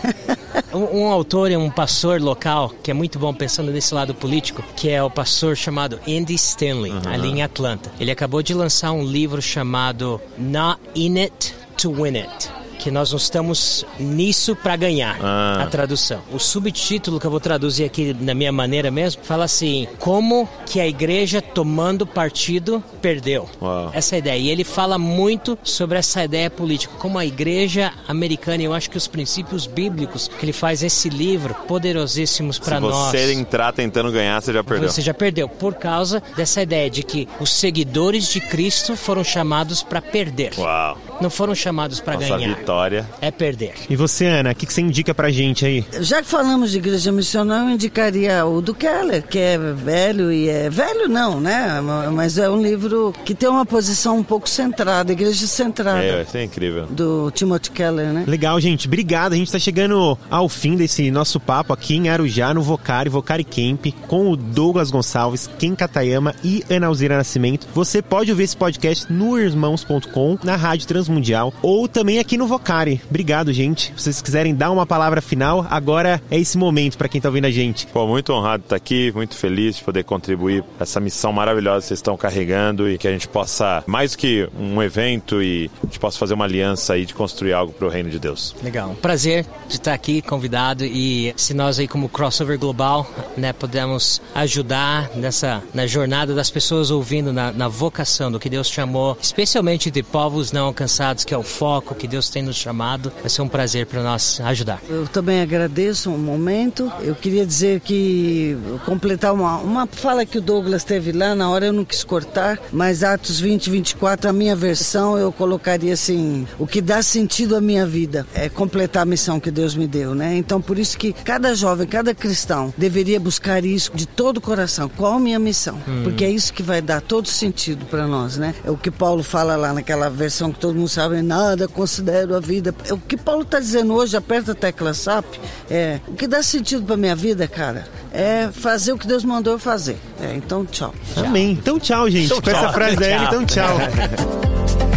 G: Um, um autor e um pastor local que é muito bom pensando nesse lado político, que é o pastor chamado Andy Stanley, ali em Atlanta. Ele acabou de lançar um livro chamado Not In It to Win It. Que nós não estamos nisso para ganhar.
H: Ah.
G: A tradução. O subtítulo que eu vou traduzir aqui na minha maneira mesmo fala assim: Como que a igreja tomando partido perdeu.
H: Uau.
G: Essa é ideia. E ele fala muito sobre essa ideia política. Como a igreja americana, eu acho que os princípios bíblicos que ele faz nesse livro, poderosíssimos para
H: Se
G: nós.
H: você entrar tentando ganhar, você já perdeu.
G: Você já perdeu por causa dessa ideia de que os seguidores de Cristo foram chamados para perder.
H: Uau.
G: Não foram chamados para ganhar.
H: vitória.
G: É perder.
E: E você, Ana, o que, que você indica pra gente aí?
F: Já que falamos de igreja missional, eu indicaria o do Keller, que é velho e é velho não, né? Mas é um livro que tem uma posição um pouco centrada, igreja centrada.
H: É, vai ser incrível.
F: Do Timothy Keller, né?
E: Legal, gente. Obrigado. A gente tá chegando ao fim desse nosso papo aqui em Arujá, no Vocari, Vocari Camp, com o Douglas Gonçalves, Ken Katayama e Ana Alzira Nascimento. Você pode ouvir esse podcast no irmãos.com, na Rádio Transmundial ou também aqui no Vocari. Obrigado, gente. Se vocês quiserem dar uma palavra final, agora é esse momento pra quem tá ouvindo a gente.
H: Pô, muito honrado de estar aqui, muito feliz de poder contribuir para essa missão maravilhosa que vocês estão carregando e que a gente possa, mais do que um evento, e a gente possa fazer uma aliança aí de construir algo para o reino de Deus.
G: Legal. Um prazer de estar aqui convidado e se nós aí como Crossover Global, né, podemos ajudar nessa na jornada das pessoas ouvindo na, na vocação do que Deus chamou, especialmente de povos não alcançados, que é o foco que Deus tem nos chamado, vai ser um prazer para nós ajudar.
F: Eu também agradeço um momento. Eu queria dizer que, completar uma, uma fala que o Douglas teve lá, na hora eu não quis cortar, mas Atos 20, 24, a minha versão, eu colocaria assim: o que dá sentido à minha vida é completar a missão que Deus me deu, né? Então, por isso que cada jovem, cada cristão deveria buscar isso de todo o coração. Qual a minha missão? Porque é isso que vai dar todo sentido para nós, né? É o que Paulo fala lá naquela versão que todo mundo sabe: nada considero a vida. É o que Paulo está dizendo hoje, aperta a tecla SAP, é o que dá sentido para minha vida, cara, é fazer o que Deus mandou eu fazer. É, então, tchau.
E: Amém. Então, tchau, gente. Com essa frase Ana, então, tchau.